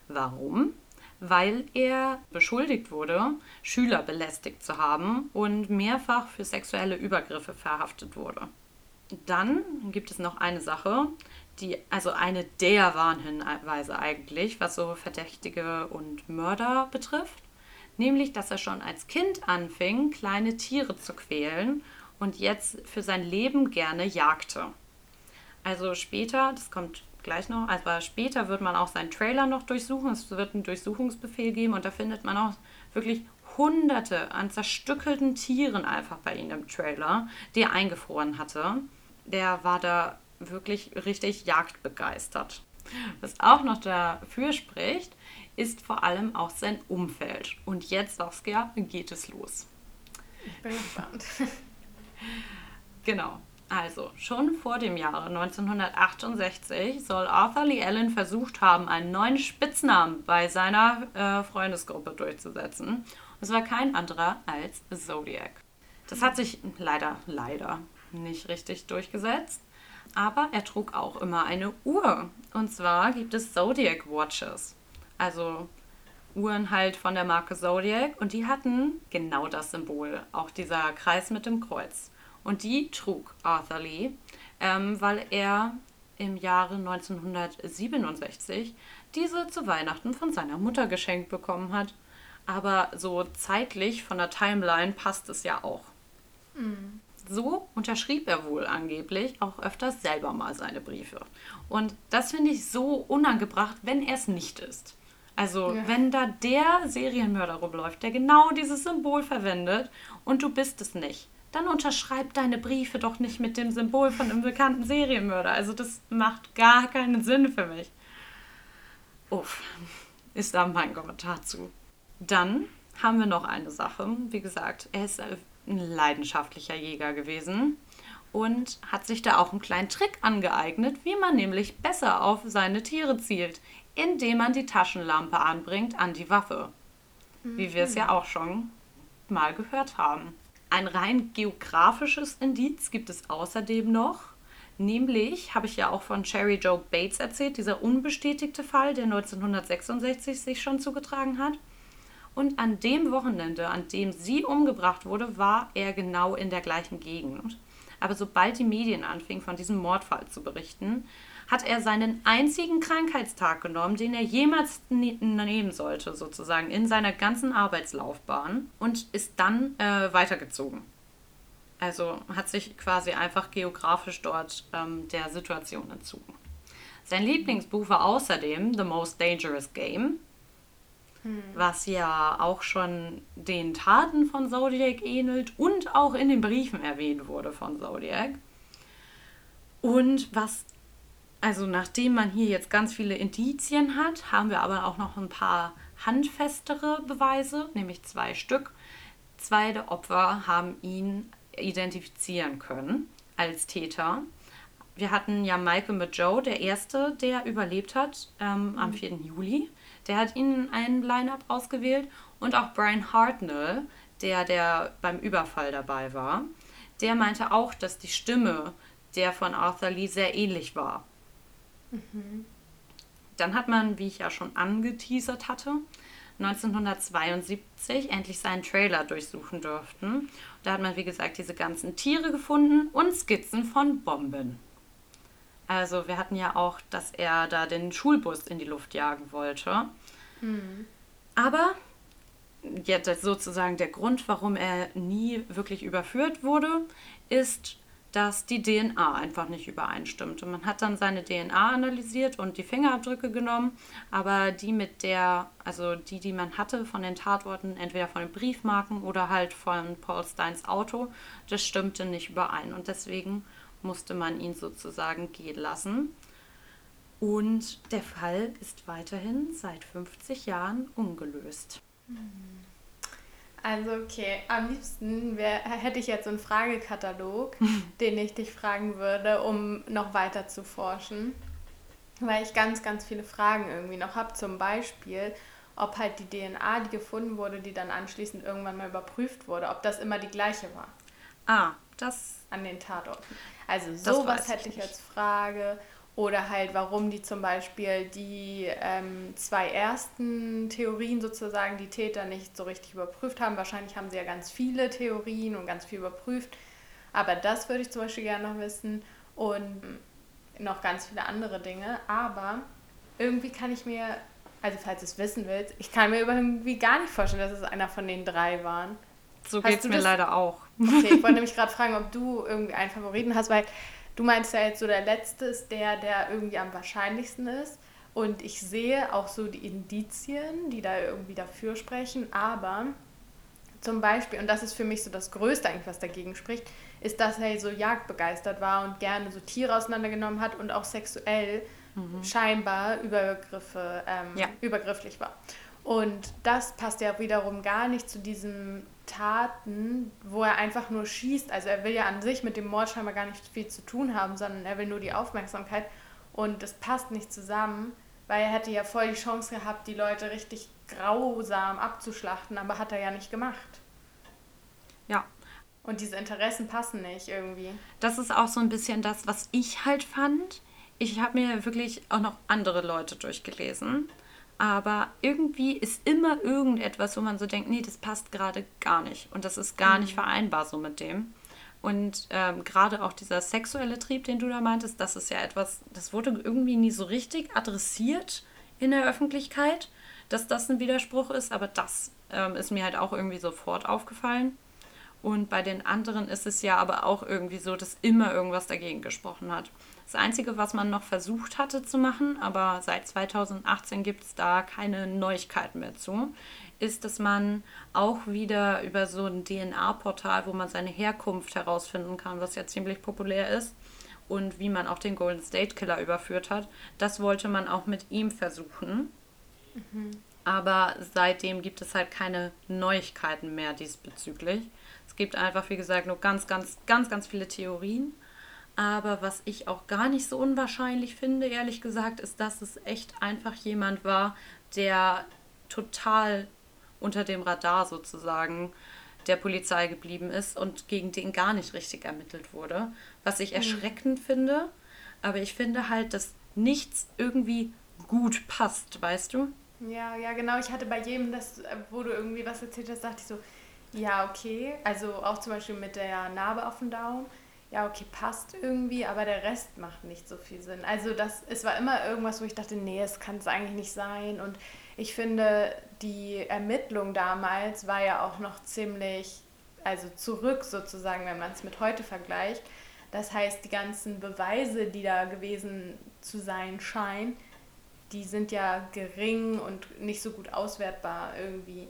Warum? Weil er beschuldigt wurde, Schüler belästigt zu haben und mehrfach für sexuelle Übergriffe verhaftet wurde. Dann gibt es noch eine Sache, die, also eine der Warnhinweise eigentlich, was so Verdächtige und Mörder betrifft, nämlich, dass er schon als Kind anfing, kleine Tiere zu quälen und jetzt für sein Leben gerne jagte. Also später, das kommt gleich noch. Aber später wird man auch seinen Trailer noch durchsuchen. Es wird einen Durchsuchungsbefehl geben und da findet man auch wirklich hunderte an zerstückelten Tieren einfach bei ihm im Trailer, die er eingefroren hatte. Der war da wirklich richtig jagdbegeistert. Was auch noch dafür spricht, ist vor allem auch sein Umfeld. Und jetzt, Saskia, geht es los. Ich bin gespannt. genau. Also, schon vor dem Jahre 1968 soll Arthur Lee Allen versucht haben, einen neuen Spitznamen bei seiner äh, Freundesgruppe durchzusetzen. Es war kein anderer als Zodiac. Das hat sich leider, leider nicht richtig durchgesetzt. Aber er trug auch immer eine Uhr. Und zwar gibt es Zodiac Watches. Also Uhren halt von der Marke Zodiac. Und die hatten genau das Symbol. Auch dieser Kreis mit dem Kreuz. Und die trug Arthur Lee, ähm, weil er im Jahre 1967 diese zu Weihnachten von seiner Mutter geschenkt bekommen hat. Aber so zeitlich von der Timeline passt es ja auch. Mhm. So unterschrieb er wohl angeblich auch öfters selber mal seine Briefe. Und das finde ich so unangebracht, wenn er es nicht ist. Also, ja. wenn da der Serienmörder rumläuft, der genau dieses Symbol verwendet und du bist es nicht, dann unterschreib deine Briefe doch nicht mit dem Symbol von einem bekannten Serienmörder. Also das macht gar keinen Sinn für mich. Uff, ist da mein Kommentar zu. Dann haben wir noch eine Sache. Wie gesagt, er ist ein leidenschaftlicher Jäger gewesen und hat sich da auch einen kleinen Trick angeeignet, wie man nämlich besser auf seine Tiere zielt, indem man die Taschenlampe anbringt an die Waffe. Wie wir es ja mhm. auch schon mal gehört haben. Ein rein geografisches Indiz gibt es außerdem noch. Nämlich habe ich ja auch von Cherry Joe Bates erzählt, dieser unbestätigte Fall, der 1966 sich schon zugetragen hat. Und an dem Wochenende, an dem sie umgebracht wurde, war er genau in der gleichen Gegend. Aber sobald die Medien anfingen, von diesem Mordfall zu berichten, hat er seinen einzigen Krankheitstag genommen, den er jemals nehmen sollte, sozusagen, in seiner ganzen Arbeitslaufbahn und ist dann äh, weitergezogen. Also hat sich quasi einfach geografisch dort ähm, der Situation entzogen. Sein Lieblingsbuch war außerdem The Most Dangerous Game, hm. was ja auch schon den Taten von Zodiac ähnelt und auch in den Briefen erwähnt wurde von Zodiac. Und was also nachdem man hier jetzt ganz viele Indizien hat, haben wir aber auch noch ein paar handfestere Beweise, nämlich zwei Stück. Zwei der Opfer haben ihn identifizieren können als Täter. Wir hatten ja Michael mit Joe, der erste, der überlebt hat ähm, am 4. Mhm. Juli. Der hat ihnen einen Line-Up ausgewählt. Und auch Brian Hartnell, der, der beim Überfall dabei war, der meinte auch, dass die Stimme der von Arthur Lee sehr ähnlich war. Dann hat man, wie ich ja schon angeteasert hatte, 1972 endlich seinen Trailer durchsuchen dürften. Da hat man, wie gesagt, diese ganzen Tiere gefunden und Skizzen von Bomben. Also wir hatten ja auch, dass er da den Schulbus in die Luft jagen wollte. Mhm. Aber jetzt sozusagen der Grund, warum er nie wirklich überführt wurde, ist, dass die DNA einfach nicht übereinstimmte. Man hat dann seine DNA analysiert und die Fingerabdrücke genommen, aber die mit der, also die, die man hatte von den Tatorten, entweder von den Briefmarken oder halt von Paul Steins Auto, das stimmte nicht überein und deswegen musste man ihn sozusagen gehen lassen. Und der Fall ist weiterhin seit 50 Jahren ungelöst. Also okay, am liebsten wär, hätte ich jetzt so einen Fragekatalog, den ich dich fragen würde, um noch weiter zu forschen. Weil ich ganz, ganz viele Fragen irgendwie noch habe. Zum Beispiel, ob halt die DNA, die gefunden wurde, die dann anschließend irgendwann mal überprüft wurde, ob das immer die gleiche war. Ah, das. An den Tatorten. Also sowas hätte ich als Frage. Oder halt, warum die zum Beispiel die ähm, zwei ersten Theorien sozusagen, die Täter nicht so richtig überprüft haben. Wahrscheinlich haben sie ja ganz viele Theorien und ganz viel überprüft. Aber das würde ich zum Beispiel gerne noch wissen. Und noch ganz viele andere Dinge. Aber irgendwie kann ich mir, also falls du es wissen willst, ich kann mir irgendwie gar nicht vorstellen, dass es einer von den drei waren. So geht es mir das? leider auch. Okay, ich wollte nämlich gerade fragen, ob du irgendwie einen Favoriten hast, weil Du meinst ja jetzt so, der letzte ist der, der irgendwie am wahrscheinlichsten ist. Und ich sehe auch so die Indizien, die da irgendwie dafür sprechen. Aber zum Beispiel, und das ist für mich so das Größte eigentlich, was dagegen spricht, ist, dass er so jagdbegeistert war und gerne so Tiere auseinandergenommen hat und auch sexuell mhm. scheinbar Übergriffe, ähm, ja. übergrifflich war. Und das passt ja wiederum gar nicht zu diesem Taten, wo er einfach nur schießt. Also er will ja an sich mit dem Mord scheinbar gar nicht viel zu tun haben, sondern er will nur die Aufmerksamkeit. Und das passt nicht zusammen, weil er hätte ja voll die Chance gehabt, die Leute richtig grausam abzuschlachten, aber hat er ja nicht gemacht. Ja. Und diese Interessen passen nicht irgendwie. Das ist auch so ein bisschen das, was ich halt fand. Ich habe mir wirklich auch noch andere Leute durchgelesen aber irgendwie ist immer irgendetwas, wo man so denkt, nee, das passt gerade gar nicht und das ist gar mhm. nicht vereinbar so mit dem. Und ähm, gerade auch dieser sexuelle Trieb, den du da meintest, das ist ja etwas, das wurde irgendwie nie so richtig adressiert in der Öffentlichkeit, dass das ein Widerspruch ist, aber das ähm, ist mir halt auch irgendwie sofort aufgefallen. Und bei den anderen ist es ja aber auch irgendwie so, dass immer irgendwas dagegen gesprochen hat. Das Einzige, was man noch versucht hatte zu machen, aber seit 2018 gibt es da keine Neuigkeiten mehr zu, ist, dass man auch wieder über so ein DNA-Portal, wo man seine Herkunft herausfinden kann, was ja ziemlich populär ist, und wie man auch den Golden State Killer überführt hat, das wollte man auch mit ihm versuchen. Mhm. Aber seitdem gibt es halt keine Neuigkeiten mehr diesbezüglich. Es gibt einfach, wie gesagt, nur ganz, ganz, ganz, ganz viele Theorien. Aber was ich auch gar nicht so unwahrscheinlich finde, ehrlich gesagt, ist, dass es echt einfach jemand war, der total unter dem Radar sozusagen der Polizei geblieben ist und gegen den gar nicht richtig ermittelt wurde. Was ich mhm. erschreckend mhm. finde. Aber ich finde halt, dass nichts irgendwie gut passt, weißt du? Ja, ja, genau. Ich hatte bei jedem, das, wo du irgendwie was erzählt hast, dachte ich so, ja, okay. Also auch zum Beispiel mit der Narbe auf dem Daumen ja, okay, passt irgendwie, aber der Rest macht nicht so viel Sinn. Also das, es war immer irgendwas, wo ich dachte, nee, es kann es eigentlich nicht sein. Und ich finde, die Ermittlung damals war ja auch noch ziemlich, also zurück sozusagen, wenn man es mit heute vergleicht. Das heißt, die ganzen Beweise, die da gewesen zu sein scheinen, die sind ja gering und nicht so gut auswertbar irgendwie.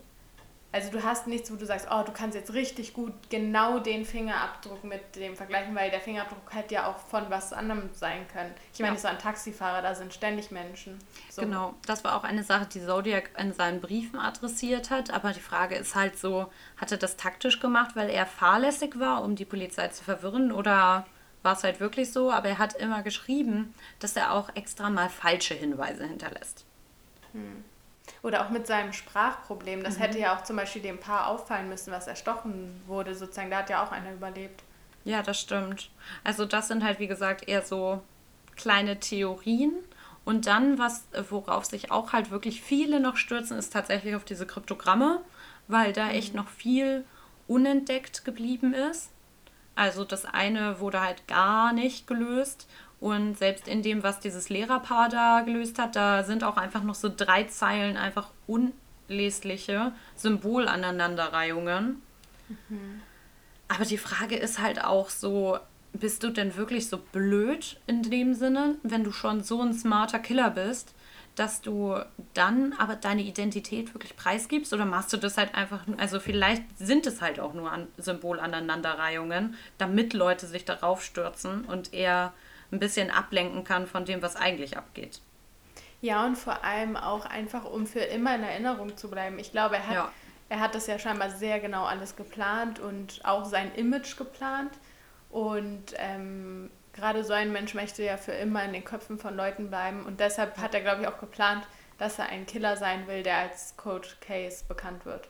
Also du hast nichts, wo du sagst, oh, du kannst jetzt richtig gut genau den Fingerabdruck mit dem vergleichen, weil der Fingerabdruck hätte ja auch von was anderem sein können. Ich meine, ja. so ein Taxifahrer, da sind ständig Menschen. So. Genau, das war auch eine Sache, die Zodiac in seinen Briefen adressiert hat. Aber die Frage ist halt so, hat er das taktisch gemacht, weil er fahrlässig war, um die Polizei zu verwirren? Oder war es halt wirklich so? Aber er hat immer geschrieben, dass er auch extra mal falsche Hinweise hinterlässt. Hm. Oder auch mit seinem Sprachproblem. Das mhm. hätte ja auch zum Beispiel dem Paar auffallen müssen, was erstochen wurde, sozusagen. Da hat ja auch einer überlebt. Ja, das stimmt. Also das sind halt, wie gesagt, eher so kleine Theorien. Und dann, was, worauf sich auch halt wirklich viele noch stürzen, ist tatsächlich auf diese Kryptogramme, weil da mhm. echt noch viel unentdeckt geblieben ist. Also das eine wurde halt gar nicht gelöst und selbst in dem, was dieses Lehrerpaar da gelöst hat, da sind auch einfach noch so drei Zeilen einfach unlesliche Symbolaneinanderreihungen. Mhm. Aber die Frage ist halt auch so, bist du denn wirklich so blöd in dem Sinne, wenn du schon so ein smarter Killer bist, dass du dann aber deine Identität wirklich preisgibst oder machst du das halt einfach, also vielleicht sind es halt auch nur an Symbolaneinanderreihungen, damit Leute sich darauf stürzen und eher ein bisschen ablenken kann von dem, was eigentlich abgeht. Ja, und vor allem auch einfach, um für immer in Erinnerung zu bleiben. Ich glaube, er hat, ja. er hat das ja scheinbar sehr genau alles geplant und auch sein Image geplant. Und ähm, gerade so ein Mensch möchte ja für immer in den Köpfen von Leuten bleiben. Und deshalb hat er, glaube ich, auch geplant, dass er ein Killer sein will, der als Coach Case bekannt wird.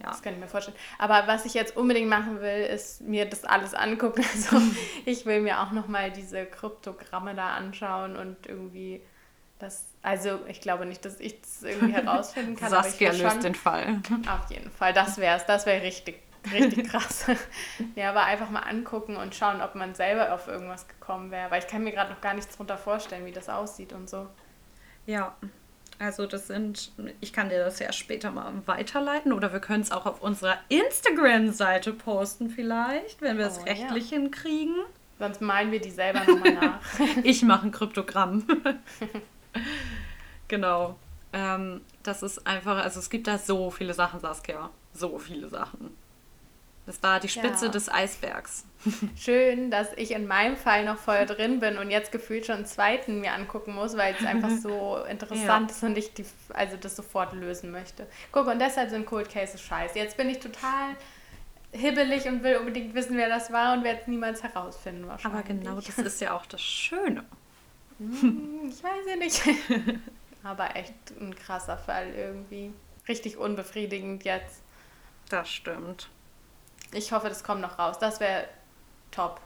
Ja. Das kann ich mir vorstellen. Aber was ich jetzt unbedingt machen will, ist mir das alles angucken. Also ich will mir auch nochmal diese Kryptogramme da anschauen und irgendwie das, also ich glaube nicht, dass ich das irgendwie herausfinden kann. Saskia löst schon, den Fall. Auf jeden Fall, das wäre es. Das wäre richtig, richtig krass. ja, aber einfach mal angucken und schauen, ob man selber auf irgendwas gekommen wäre. Weil ich kann mir gerade noch gar nichts drunter vorstellen, wie das aussieht und so. Ja, also das sind, ich kann dir das ja später mal weiterleiten oder wir können es auch auf unserer Instagram-Seite posten vielleicht, wenn wir es oh, rechtlich ja. hinkriegen. Sonst malen wir die selber nochmal nach. ich mache ein Kryptogramm. genau. Ähm, das ist einfach, also es gibt da so viele Sachen, Saskia. So viele Sachen. Das war die Spitze ja. des Eisbergs. Schön, dass ich in meinem Fall noch voll drin bin und jetzt gefühlt schon einen zweiten mir angucken muss, weil es einfach so interessant ja. ist und ich die, also das sofort lösen möchte. Guck, und deshalb sind Cold Cases scheiße. Jetzt bin ich total hibbelig und will unbedingt wissen, wer das war und werde es niemals herausfinden wahrscheinlich. Aber genau das ist ja auch das Schöne. Hm, ich weiß ja nicht. Aber echt ein krasser Fall irgendwie. Richtig unbefriedigend jetzt. Das stimmt. Ich hoffe, das kommt noch raus. Das wäre top.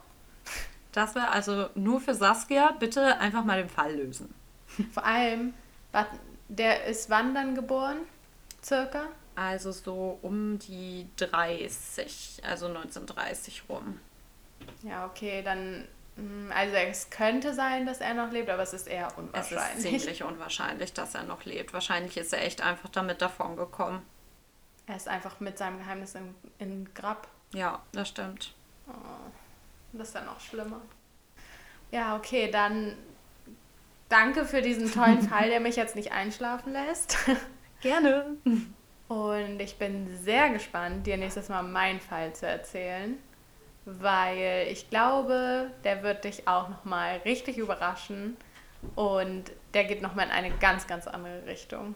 Das wäre also nur für Saskia. Bitte einfach mal den Fall lösen. Vor allem, der ist wann dann geboren? Circa? Also so um die 30, also 1930 rum. Ja, okay, dann. Hm, also es könnte sein, dass er noch lebt, aber es ist eher unwahrscheinlich. Es ist ziemlich unwahrscheinlich, dass er noch lebt. Wahrscheinlich ist er echt einfach damit davon gekommen. Er ist einfach mit seinem Geheimnis in, in Grab. Ja, das stimmt. Oh, das ist ja noch schlimmer. Ja, okay, dann danke für diesen tollen Fall, der mich jetzt nicht einschlafen lässt. Gerne. Und ich bin sehr gespannt, dir nächstes Mal meinen Fall zu erzählen, weil ich glaube, der wird dich auch nochmal richtig überraschen und der geht nochmal in eine ganz, ganz andere Richtung.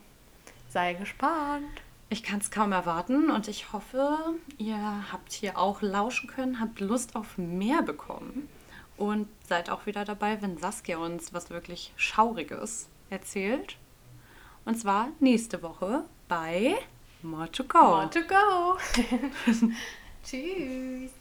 Sei gespannt. Ich kann es kaum erwarten und ich hoffe, ihr habt hier auch lauschen können, habt Lust auf mehr bekommen und seid auch wieder dabei, wenn Saskia uns was wirklich Schauriges erzählt. Und zwar nächste Woche bei More to Go. More to Go. Tschüss.